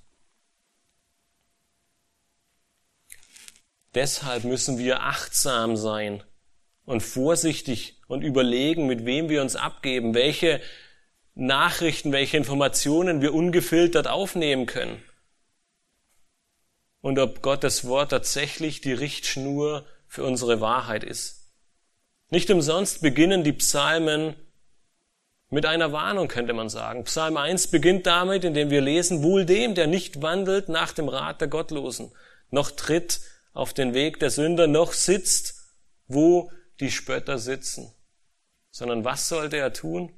Speaker 1: Deshalb müssen wir achtsam sein und vorsichtig und überlegen, mit wem wir uns abgeben, welche Nachrichten, welche Informationen wir ungefiltert aufnehmen können. Und ob Gottes Wort tatsächlich die Richtschnur für unsere Wahrheit ist. Nicht umsonst beginnen die Psalmen mit einer Warnung, könnte man sagen. Psalm 1 beginnt damit, indem wir lesen, wohl dem, der nicht wandelt nach dem Rat der Gottlosen, noch tritt auf den Weg der Sünder, noch sitzt, wo die Spötter sitzen. Sondern was sollte er tun?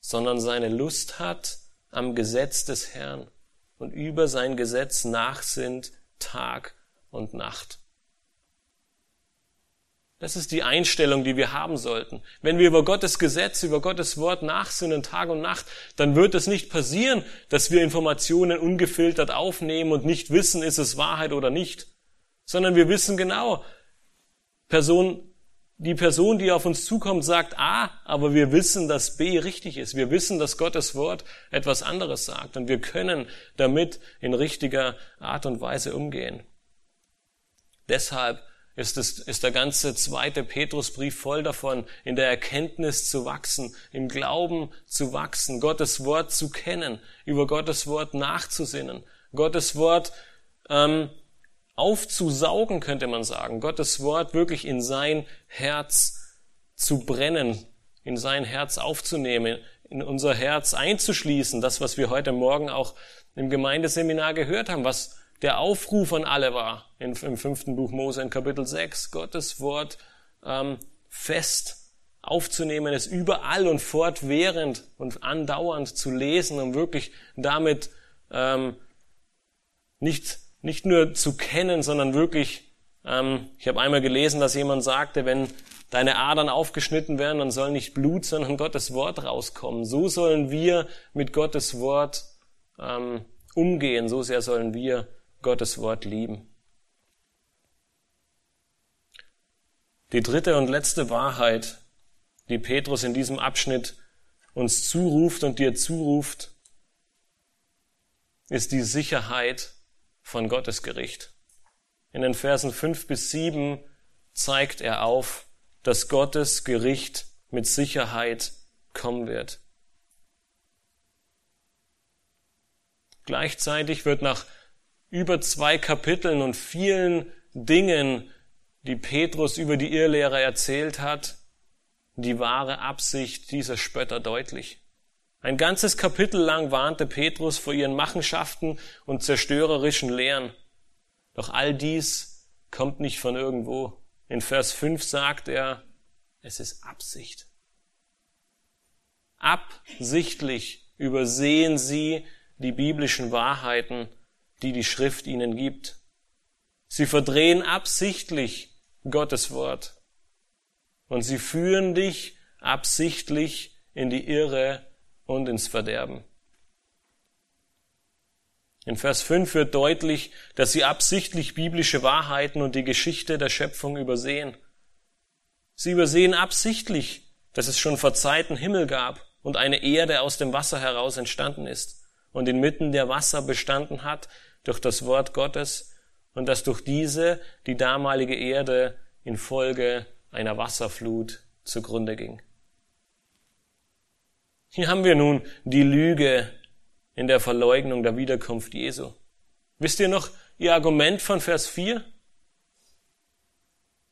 Speaker 1: Sondern seine Lust hat am Gesetz des Herrn und über sein Gesetz nachsinnt Tag und Nacht. Das ist die Einstellung, die wir haben sollten. Wenn wir über Gottes Gesetz, über Gottes Wort nachsinnen Tag und Nacht, dann wird es nicht passieren, dass wir Informationen ungefiltert aufnehmen und nicht wissen, ist es Wahrheit oder nicht, sondern wir wissen genau, Person, die Person, die auf uns zukommt, sagt A, aber wir wissen, dass B richtig ist. Wir wissen, dass Gottes Wort etwas anderes sagt und wir können damit in richtiger Art und Weise umgehen. Deshalb ist, es, ist der ganze zweite Petrusbrief voll davon, in der Erkenntnis zu wachsen, im Glauben zu wachsen, Gottes Wort zu kennen, über Gottes Wort nachzusinnen, Gottes Wort ähm, aufzusaugen, könnte man sagen, Gottes Wort wirklich in sein Herz zu brennen, in sein Herz aufzunehmen, in unser Herz einzuschließen, das, was wir heute Morgen auch im Gemeindeseminar gehört haben, was der Aufruf an alle war im, im fünften Buch Mose in Kapitel 6, Gottes Wort ähm, fest aufzunehmen, es überall und fortwährend und andauernd zu lesen, um wirklich damit ähm, nicht, nicht nur zu kennen, sondern wirklich, ähm, ich habe einmal gelesen, dass jemand sagte, wenn deine Adern aufgeschnitten werden, dann soll nicht Blut, sondern Gottes Wort rauskommen. So sollen wir mit Gottes Wort ähm, umgehen, so sehr sollen wir Gottes Wort lieben. Die dritte und letzte Wahrheit, die Petrus in diesem Abschnitt uns zuruft und dir zuruft, ist die Sicherheit von Gottes Gericht. In den Versen fünf bis sieben zeigt er auf, dass Gottes Gericht mit Sicherheit kommen wird. Gleichzeitig wird nach über zwei Kapiteln und vielen Dingen, die Petrus über die Irrlehrer erzählt hat, die wahre Absicht dieser Spötter deutlich. Ein ganzes Kapitel lang warnte Petrus vor ihren Machenschaften und zerstörerischen Lehren. Doch all dies kommt nicht von irgendwo. In Vers 5 sagt er, es ist Absicht. Absichtlich übersehen sie die biblischen Wahrheiten die die Schrift ihnen gibt. Sie verdrehen absichtlich Gottes Wort und sie führen dich absichtlich in die Irre und ins Verderben. In Vers 5 wird deutlich, dass sie absichtlich biblische Wahrheiten und die Geschichte der Schöpfung übersehen. Sie übersehen absichtlich, dass es schon vor Zeiten Himmel gab und eine Erde aus dem Wasser heraus entstanden ist und inmitten der Wasser bestanden hat durch das Wort Gottes und dass durch diese die damalige Erde infolge einer Wasserflut zugrunde ging. Hier haben wir nun die Lüge in der Verleugnung der Wiederkunft Jesu. Wisst ihr noch ihr Argument von Vers 4?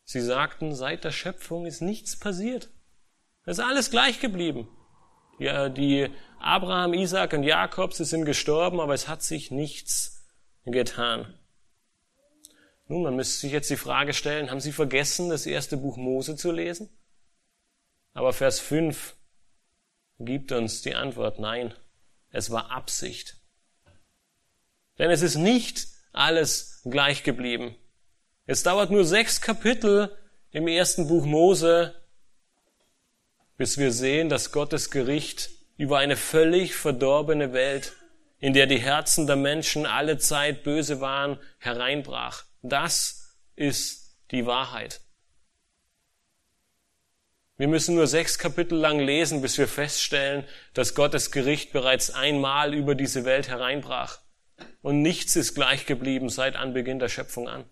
Speaker 1: Sie sagten, seit der Schöpfung ist nichts passiert. Es ist alles gleich geblieben. Ja, die Abraham, Isaac und Jakob, sie sind gestorben, aber es hat sich nichts getan. Nun, man müsste sich jetzt die Frage stellen, haben Sie vergessen, das erste Buch Mose zu lesen? Aber Vers 5 gibt uns die Antwort, nein, es war Absicht. Denn es ist nicht alles gleich geblieben. Es dauert nur sechs Kapitel im ersten Buch Mose, bis wir sehen, dass Gottes Gericht über eine völlig verdorbene Welt in der die Herzen der Menschen alle Zeit böse waren, hereinbrach. Das ist die Wahrheit. Wir müssen nur sechs Kapitel lang lesen, bis wir feststellen, dass Gottes Gericht bereits einmal über diese Welt hereinbrach. Und nichts ist gleich geblieben seit Anbeginn der Schöpfung an.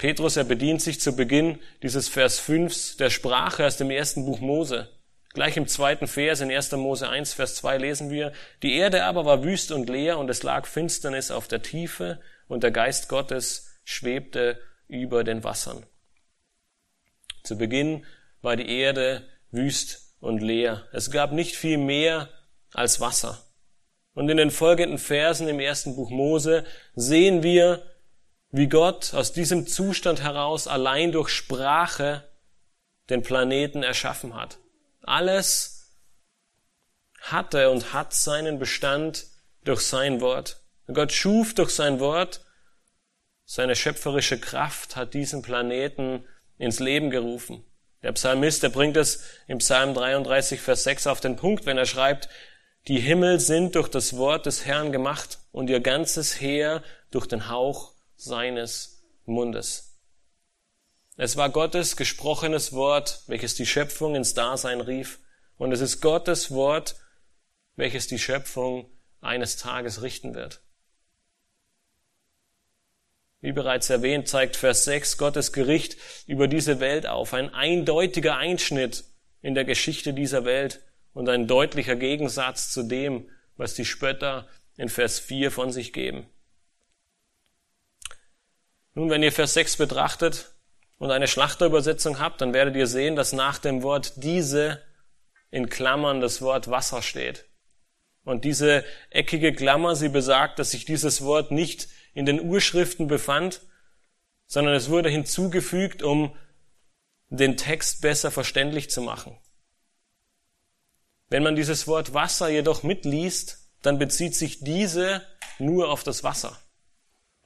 Speaker 1: Petrus, er bedient sich zu Beginn dieses Vers 5 der Sprache aus dem ersten Buch Mose. Gleich im zweiten Vers in 1. Mose 1, Vers 2 lesen wir, die Erde aber war wüst und leer und es lag Finsternis auf der Tiefe und der Geist Gottes schwebte über den Wassern. Zu Beginn war die Erde wüst und leer. Es gab nicht viel mehr als Wasser. Und in den folgenden Versen im ersten Buch Mose sehen wir, wie Gott aus diesem Zustand heraus allein durch Sprache den Planeten erschaffen hat. Alles hatte und hat seinen Bestand durch sein Wort. Gott schuf durch sein Wort, seine schöpferische Kraft hat diesen Planeten ins Leben gerufen. Der Psalmist, der bringt es im Psalm 33, Vers 6 auf den Punkt, wenn er schreibt, die Himmel sind durch das Wort des Herrn gemacht und ihr ganzes Heer durch den Hauch seines Mundes. Es war Gottes gesprochenes Wort, welches die Schöpfung ins Dasein rief, und es ist Gottes Wort, welches die Schöpfung eines Tages richten wird. Wie bereits erwähnt, zeigt Vers 6 Gottes Gericht über diese Welt auf, ein eindeutiger Einschnitt in der Geschichte dieser Welt und ein deutlicher Gegensatz zu dem, was die Spötter in Vers 4 von sich geben. Nun, wenn ihr Vers 6 betrachtet und eine Schlachterübersetzung habt, dann werdet ihr sehen, dass nach dem Wort diese in Klammern das Wort Wasser steht. Und diese eckige Klammer, sie besagt, dass sich dieses Wort nicht in den Urschriften befand, sondern es wurde hinzugefügt, um den Text besser verständlich zu machen. Wenn man dieses Wort Wasser jedoch mitliest, dann bezieht sich diese nur auf das Wasser.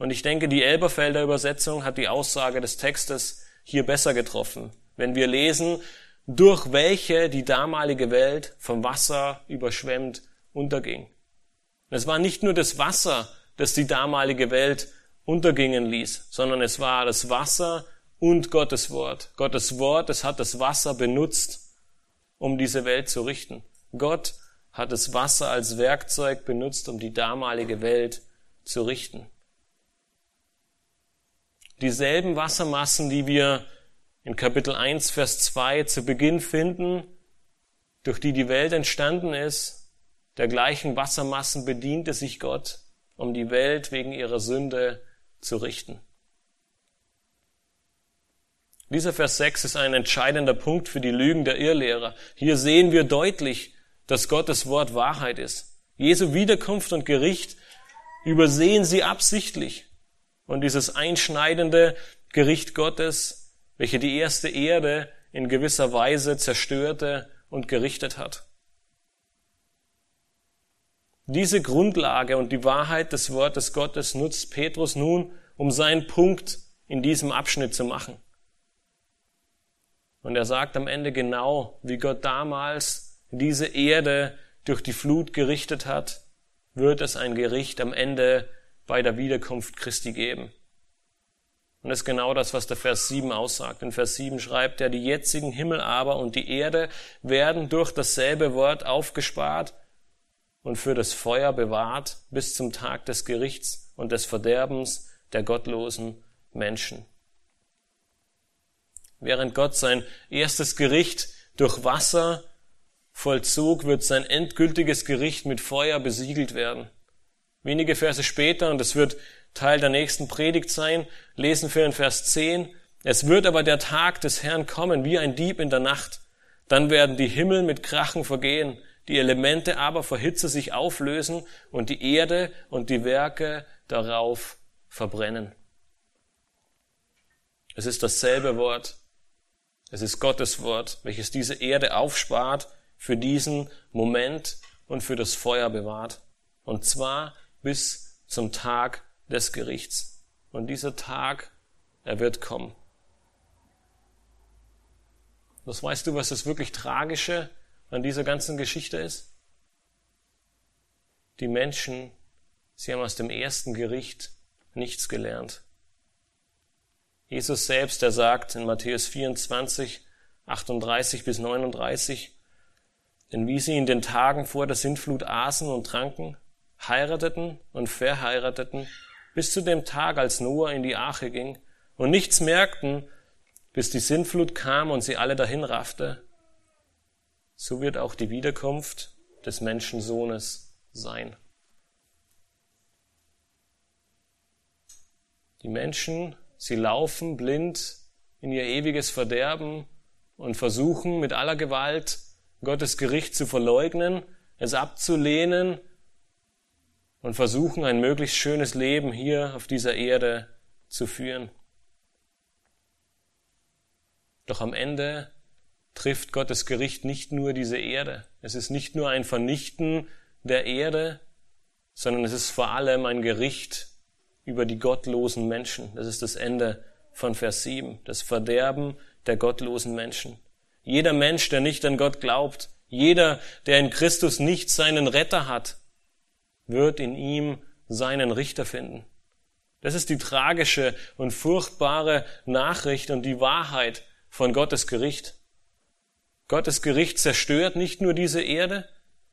Speaker 1: Und ich denke, die Elberfelder Übersetzung hat die Aussage des Textes hier besser getroffen. Wenn wir lesen, durch welche die damalige Welt vom Wasser überschwemmt unterging. Es war nicht nur das Wasser, das die damalige Welt untergingen ließ, sondern es war das Wasser und Gottes Wort. Gottes Wort, es hat das Wasser benutzt, um diese Welt zu richten. Gott hat das Wasser als Werkzeug benutzt, um die damalige Welt zu richten. Dieselben Wassermassen, die wir in Kapitel 1, Vers 2 zu Beginn finden, durch die die Welt entstanden ist, der gleichen Wassermassen bediente sich Gott, um die Welt wegen ihrer Sünde zu richten. Dieser Vers 6 ist ein entscheidender Punkt für die Lügen der Irrlehrer. Hier sehen wir deutlich, dass Gottes Wort Wahrheit ist. Jesu Wiederkunft und Gericht übersehen sie absichtlich. Und dieses einschneidende Gericht Gottes, welche die erste Erde in gewisser Weise zerstörte und gerichtet hat. Diese Grundlage und die Wahrheit des Wortes Gottes nutzt Petrus nun, um seinen Punkt in diesem Abschnitt zu machen. Und er sagt am Ende genau, wie Gott damals diese Erde durch die Flut gerichtet hat, wird es ein Gericht am Ende bei der Wiederkunft Christi geben. Und das ist genau das, was der Vers 7 aussagt. In Vers 7 schreibt er, die jetzigen Himmel aber und die Erde werden durch dasselbe Wort aufgespart und für das Feuer bewahrt bis zum Tag des Gerichts und des Verderbens der gottlosen Menschen. Während Gott sein erstes Gericht durch Wasser vollzog, wird sein endgültiges Gericht mit Feuer besiegelt werden. Wenige Verse später, und es wird Teil der nächsten Predigt sein, lesen wir in Vers 10, es wird aber der Tag des Herrn kommen, wie ein Dieb in der Nacht. Dann werden die Himmel mit Krachen vergehen, die Elemente aber vor Hitze sich auflösen und die Erde und die Werke darauf verbrennen. Es ist dasselbe Wort. Es ist Gottes Wort, welches diese Erde aufspart für diesen Moment und für das Feuer bewahrt. Und zwar bis zum Tag des Gerichts. Und dieser Tag, er wird kommen. Das weißt du, was das wirklich Tragische an dieser ganzen Geschichte ist? Die Menschen, sie haben aus dem ersten Gericht nichts gelernt. Jesus selbst, der sagt in Matthäus 24, 38 bis 39, denn wie sie in den Tagen vor der Sintflut aßen und tranken, heirateten und verheirateten, bis zu dem Tag, als Noah in die Arche ging, und nichts merkten, bis die Sintflut kam und sie alle dahin raffte, so wird auch die Wiederkunft des Menschensohnes sein. Die Menschen, sie laufen blind in ihr ewiges Verderben und versuchen mit aller Gewalt Gottes Gericht zu verleugnen, es abzulehnen und versuchen ein möglichst schönes Leben hier auf dieser Erde zu führen. Doch am Ende trifft Gottes Gericht nicht nur diese Erde. Es ist nicht nur ein Vernichten der Erde, sondern es ist vor allem ein Gericht über die gottlosen Menschen. Das ist das Ende von Vers 7. Das Verderben der gottlosen Menschen. Jeder Mensch, der nicht an Gott glaubt, jeder, der in Christus nicht seinen Retter hat, wird in ihm seinen Richter finden. Das ist die tragische und furchtbare Nachricht und die Wahrheit von Gottes Gericht. Gottes Gericht zerstört nicht nur diese Erde,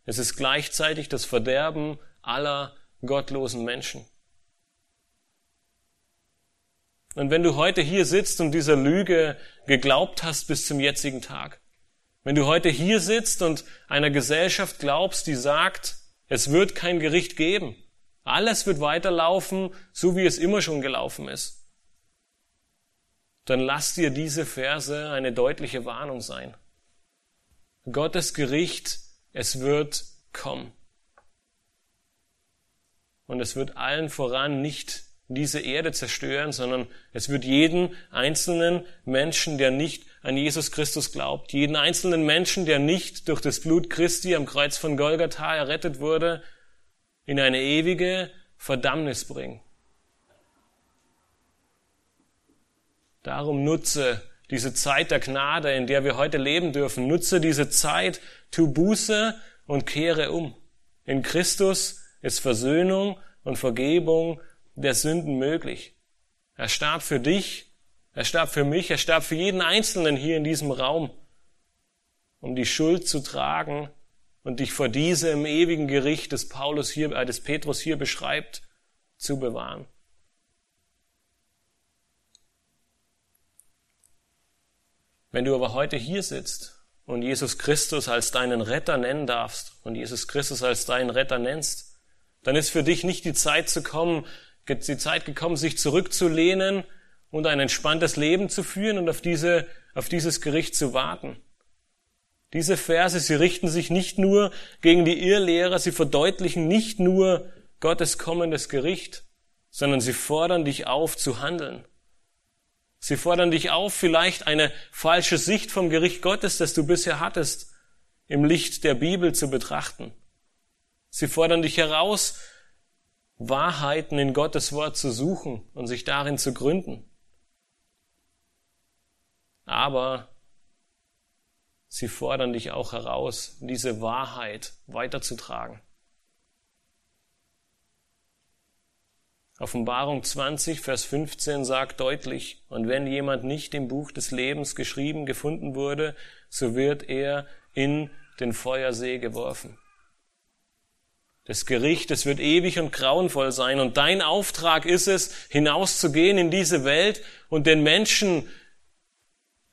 Speaker 1: es ist gleichzeitig das Verderben aller gottlosen Menschen. Und wenn du heute hier sitzt und dieser Lüge geglaubt hast bis zum jetzigen Tag, wenn du heute hier sitzt und einer Gesellschaft glaubst, die sagt, es wird kein Gericht geben, alles wird weiterlaufen, so wie es immer schon gelaufen ist, dann lass dir diese Verse eine deutliche Warnung sein. Gottes Gericht, es wird kommen. Und es wird allen voran nicht diese Erde zerstören, sondern es wird jeden einzelnen Menschen, der nicht an Jesus Christus glaubt, jeden einzelnen Menschen, der nicht durch das Blut Christi am Kreuz von Golgatha errettet wurde, in eine ewige Verdammnis bringen. Darum nutze diese Zeit der Gnade, in der wir heute leben dürfen. Nutze diese Zeit, tu Buße und kehre um. In Christus ist Versöhnung und Vergebung der Sünden möglich. Er starb für dich, er starb für mich, er starb für jeden Einzelnen hier in diesem Raum, um die Schuld zu tragen und dich vor diesem ewigen Gericht, des Paulus hier, äh, des Petrus hier beschreibt, zu bewahren. Wenn du aber heute hier sitzt und Jesus Christus als deinen Retter nennen darfst und Jesus Christus als deinen Retter nennst, dann ist für dich nicht die Zeit zu kommen, die Zeit gekommen, sich zurückzulehnen und ein entspanntes Leben zu führen und auf diese, auf dieses Gericht zu warten. Diese Verse, sie richten sich nicht nur gegen die Irrlehrer, sie verdeutlichen nicht nur Gottes kommendes Gericht, sondern sie fordern dich auf zu handeln. Sie fordern dich auf, vielleicht eine falsche Sicht vom Gericht Gottes, das du bisher hattest, im Licht der Bibel zu betrachten. Sie fordern dich heraus, Wahrheiten in Gottes Wort zu suchen und sich darin zu gründen. Aber sie fordern dich auch heraus, diese Wahrheit weiterzutragen. Offenbarung 20, Vers 15 sagt deutlich, und wenn jemand nicht im Buch des Lebens geschrieben gefunden wurde, so wird er in den Feuersee geworfen. Das Gericht, es wird ewig und grauenvoll sein. Und dein Auftrag ist es, hinauszugehen in diese Welt und den Menschen,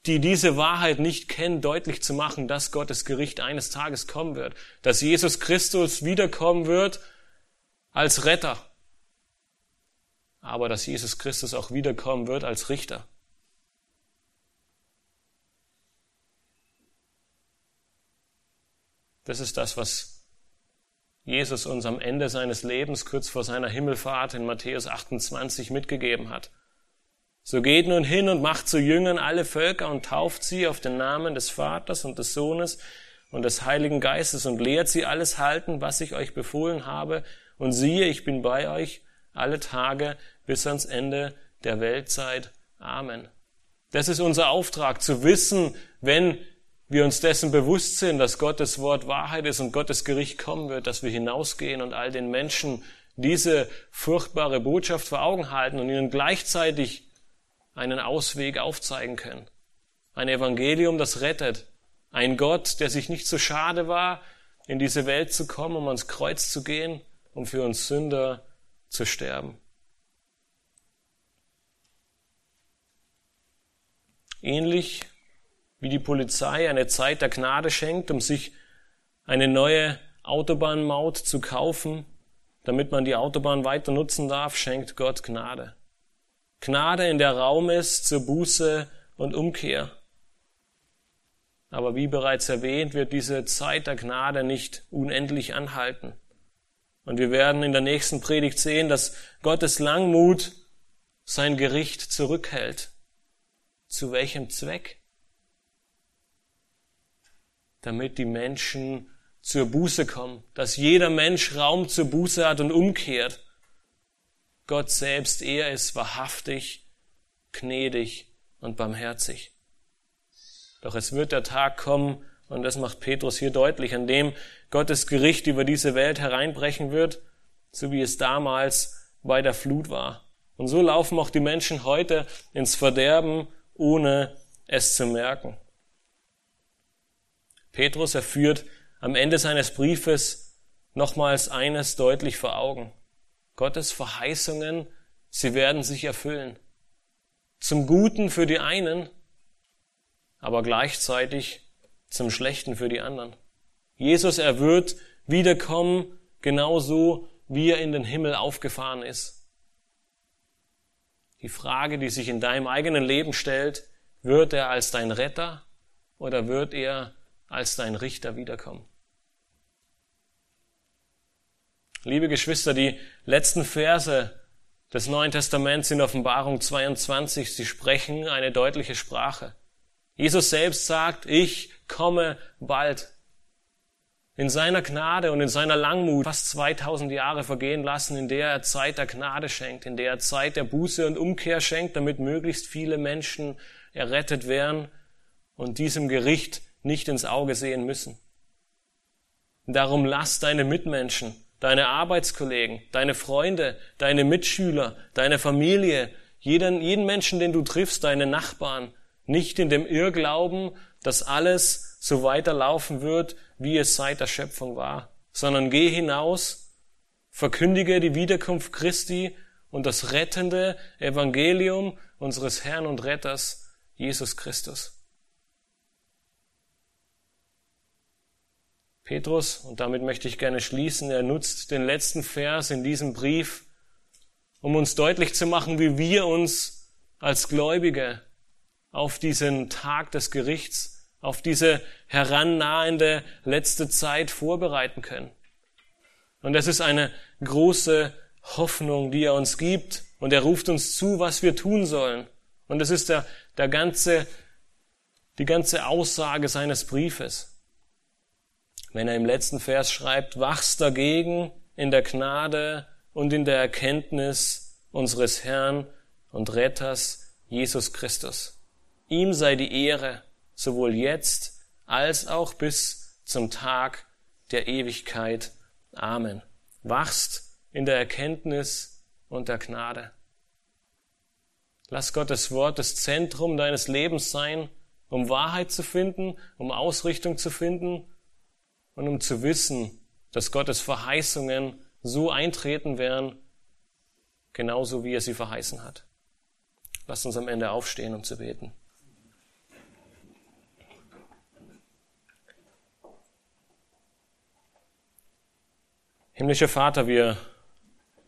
Speaker 1: die diese Wahrheit nicht kennen, deutlich zu machen, dass Gottes Gericht eines Tages kommen wird. Dass Jesus Christus wiederkommen wird als Retter aber dass Jesus Christus auch wiederkommen wird als Richter. Das ist das, was Jesus uns am Ende seines Lebens, kurz vor seiner Himmelfahrt in Matthäus 28 mitgegeben hat. So geht nun hin und macht zu Jüngern alle Völker und tauft sie auf den Namen des Vaters und des Sohnes und des Heiligen Geistes und lehrt sie alles halten, was ich euch befohlen habe. Und siehe, ich bin bei euch alle Tage bis ans Ende der Weltzeit. Amen. Das ist unser Auftrag, zu wissen, wenn wir uns dessen bewusst sind, dass Gottes Wort Wahrheit ist und Gottes Gericht kommen wird, dass wir hinausgehen und all den Menschen diese furchtbare Botschaft vor Augen halten und ihnen gleichzeitig einen Ausweg aufzeigen können. Ein Evangelium, das rettet. Ein Gott, der sich nicht so schade war, in diese Welt zu kommen, um ans Kreuz zu gehen, um für uns Sünder zu sterben. ähnlich wie die Polizei eine Zeit der Gnade schenkt, um sich eine neue Autobahnmaut zu kaufen, damit man die Autobahn weiter nutzen darf, schenkt Gott Gnade. Gnade, in der Raum ist zur Buße und Umkehr. Aber wie bereits erwähnt, wird diese Zeit der Gnade nicht unendlich anhalten. Und wir werden in der nächsten Predigt sehen, dass Gottes Langmut sein Gericht zurückhält. Zu welchem Zweck? Damit die Menschen zur Buße kommen, dass jeder Mensch Raum zur Buße hat und umkehrt. Gott selbst, er ist wahrhaftig, gnädig und barmherzig. Doch es wird der Tag kommen, und das macht Petrus hier deutlich, an dem Gottes Gericht über diese Welt hereinbrechen wird, so wie es damals bei der Flut war. Und so laufen auch die Menschen heute ins Verderben, ohne es zu merken. Petrus erführt am Ende seines Briefes nochmals eines deutlich vor Augen. Gottes Verheißungen, sie werden sich erfüllen. Zum Guten für die einen, aber gleichzeitig zum Schlechten für die anderen. Jesus, er wird wiederkommen, genauso wie er in den Himmel aufgefahren ist. Die Frage, die sich in deinem eigenen Leben stellt, wird er als dein Retter oder wird er als dein Richter wiederkommen? Liebe Geschwister, die letzten Verse des Neuen Testaments in Offenbarung 22, sie sprechen eine deutliche Sprache. Jesus selbst sagt, ich komme bald. In seiner Gnade und in seiner Langmut fast 2000 Jahre vergehen lassen, in der er Zeit der Gnade schenkt, in der er Zeit der Buße und Umkehr schenkt, damit möglichst viele Menschen errettet werden und diesem Gericht nicht ins Auge sehen müssen. Darum lass deine Mitmenschen deine Arbeitskollegen, deine Freunde, deine Mitschüler, deine Familie, jeden, jeden Menschen, den du triffst, deine Nachbarn, nicht in dem Irrglauben, dass alles so weiterlaufen wird, wie es seit der Schöpfung war, sondern geh hinaus, verkündige die Wiederkunft Christi und das rettende Evangelium unseres Herrn und Retters, Jesus Christus. Petrus, und damit möchte ich gerne schließen, er nutzt den letzten Vers in diesem Brief, um uns deutlich zu machen, wie wir uns als Gläubige auf diesen Tag des Gerichts, auf diese herannahende letzte Zeit vorbereiten können. Und es ist eine große Hoffnung, die er uns gibt. Und er ruft uns zu, was wir tun sollen. Und es ist der, der ganze, die ganze Aussage seines Briefes wenn er im letzten Vers schreibt, wachst dagegen in der Gnade und in der Erkenntnis unseres Herrn und Retters Jesus Christus. Ihm sei die Ehre, sowohl jetzt als auch bis zum Tag der Ewigkeit. Amen. Wachst in der Erkenntnis und der Gnade. Lass Gottes Wort das Zentrum deines Lebens sein, um Wahrheit zu finden, um Ausrichtung zu finden und um zu wissen, dass Gottes Verheißungen so eintreten werden, genauso wie er sie verheißen hat. Lasst uns am Ende aufstehen, um zu beten. Himmlischer Vater, wir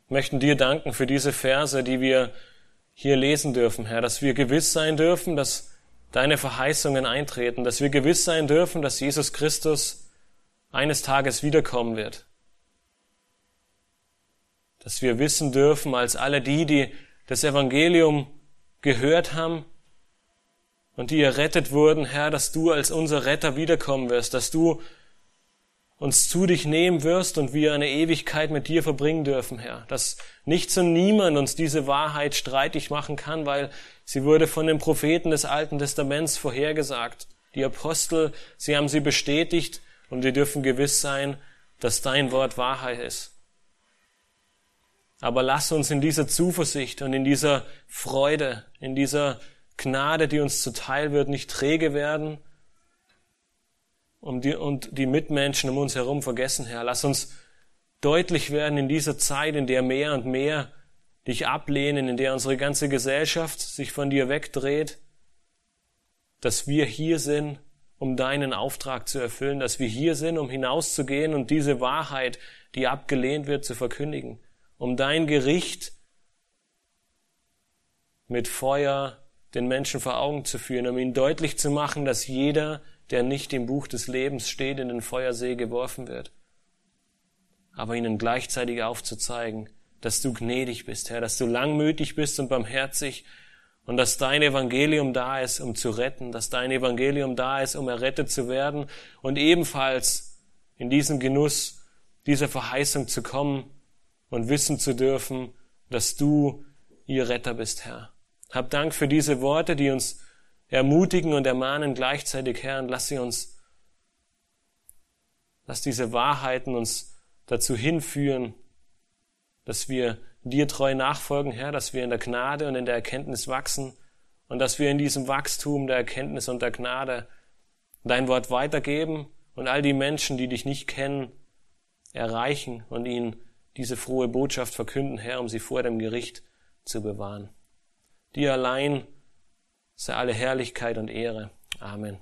Speaker 1: möchten dir danken für diese Verse, die wir hier lesen dürfen, Herr, dass wir gewiss sein dürfen, dass deine Verheißungen eintreten, dass wir gewiss sein dürfen, dass Jesus Christus eines Tages wiederkommen wird. Dass wir wissen dürfen, als alle die, die das Evangelium gehört haben und die errettet wurden, Herr, dass du als unser Retter wiederkommen wirst, dass du uns zu dich nehmen wirst und wir eine Ewigkeit mit dir verbringen dürfen, Herr. Dass nichts und niemand uns diese Wahrheit streitig machen kann, weil sie wurde von den Propheten des Alten Testaments vorhergesagt. Die Apostel, sie haben sie bestätigt und wir dürfen gewiss sein, dass dein Wort Wahrheit ist. Aber lass uns in dieser Zuversicht und in dieser Freude, in dieser Gnade, die uns zuteil wird, nicht träge werden und die, und die Mitmenschen um uns herum vergessen, Herr. Lass uns deutlich werden in dieser Zeit, in der mehr und mehr dich ablehnen, in der unsere ganze Gesellschaft sich von dir wegdreht, dass wir hier sind, um deinen Auftrag zu erfüllen, dass wir hier sind, um hinauszugehen und diese Wahrheit, die abgelehnt wird, zu verkündigen, um dein Gericht mit Feuer den Menschen vor Augen zu führen, um ihnen deutlich zu machen, dass jeder, der nicht im Buch des Lebens steht, in den Feuersee geworfen wird. Aber ihnen gleichzeitig aufzuzeigen, dass du gnädig bist, Herr, dass du langmütig bist und barmherzig und dass dein Evangelium da ist, um zu retten, dass dein Evangelium da ist, um errettet zu werden und ebenfalls in diesem Genuss dieser Verheißung zu kommen und wissen zu dürfen, dass du ihr Retter bist, Herr. Hab Dank für diese Worte, die uns ermutigen und ermahnen gleichzeitig, Herr, und lass sie uns, lass diese Wahrheiten uns dazu hinführen, dass wir dir treu nachfolgen, Herr, dass wir in der Gnade und in der Erkenntnis wachsen und dass wir in diesem Wachstum der Erkenntnis und der Gnade dein Wort weitergeben und all die Menschen, die dich nicht kennen, erreichen und ihnen diese frohe Botschaft verkünden, Herr, um sie vor dem Gericht zu bewahren. Dir allein sei alle Herrlichkeit und Ehre. Amen.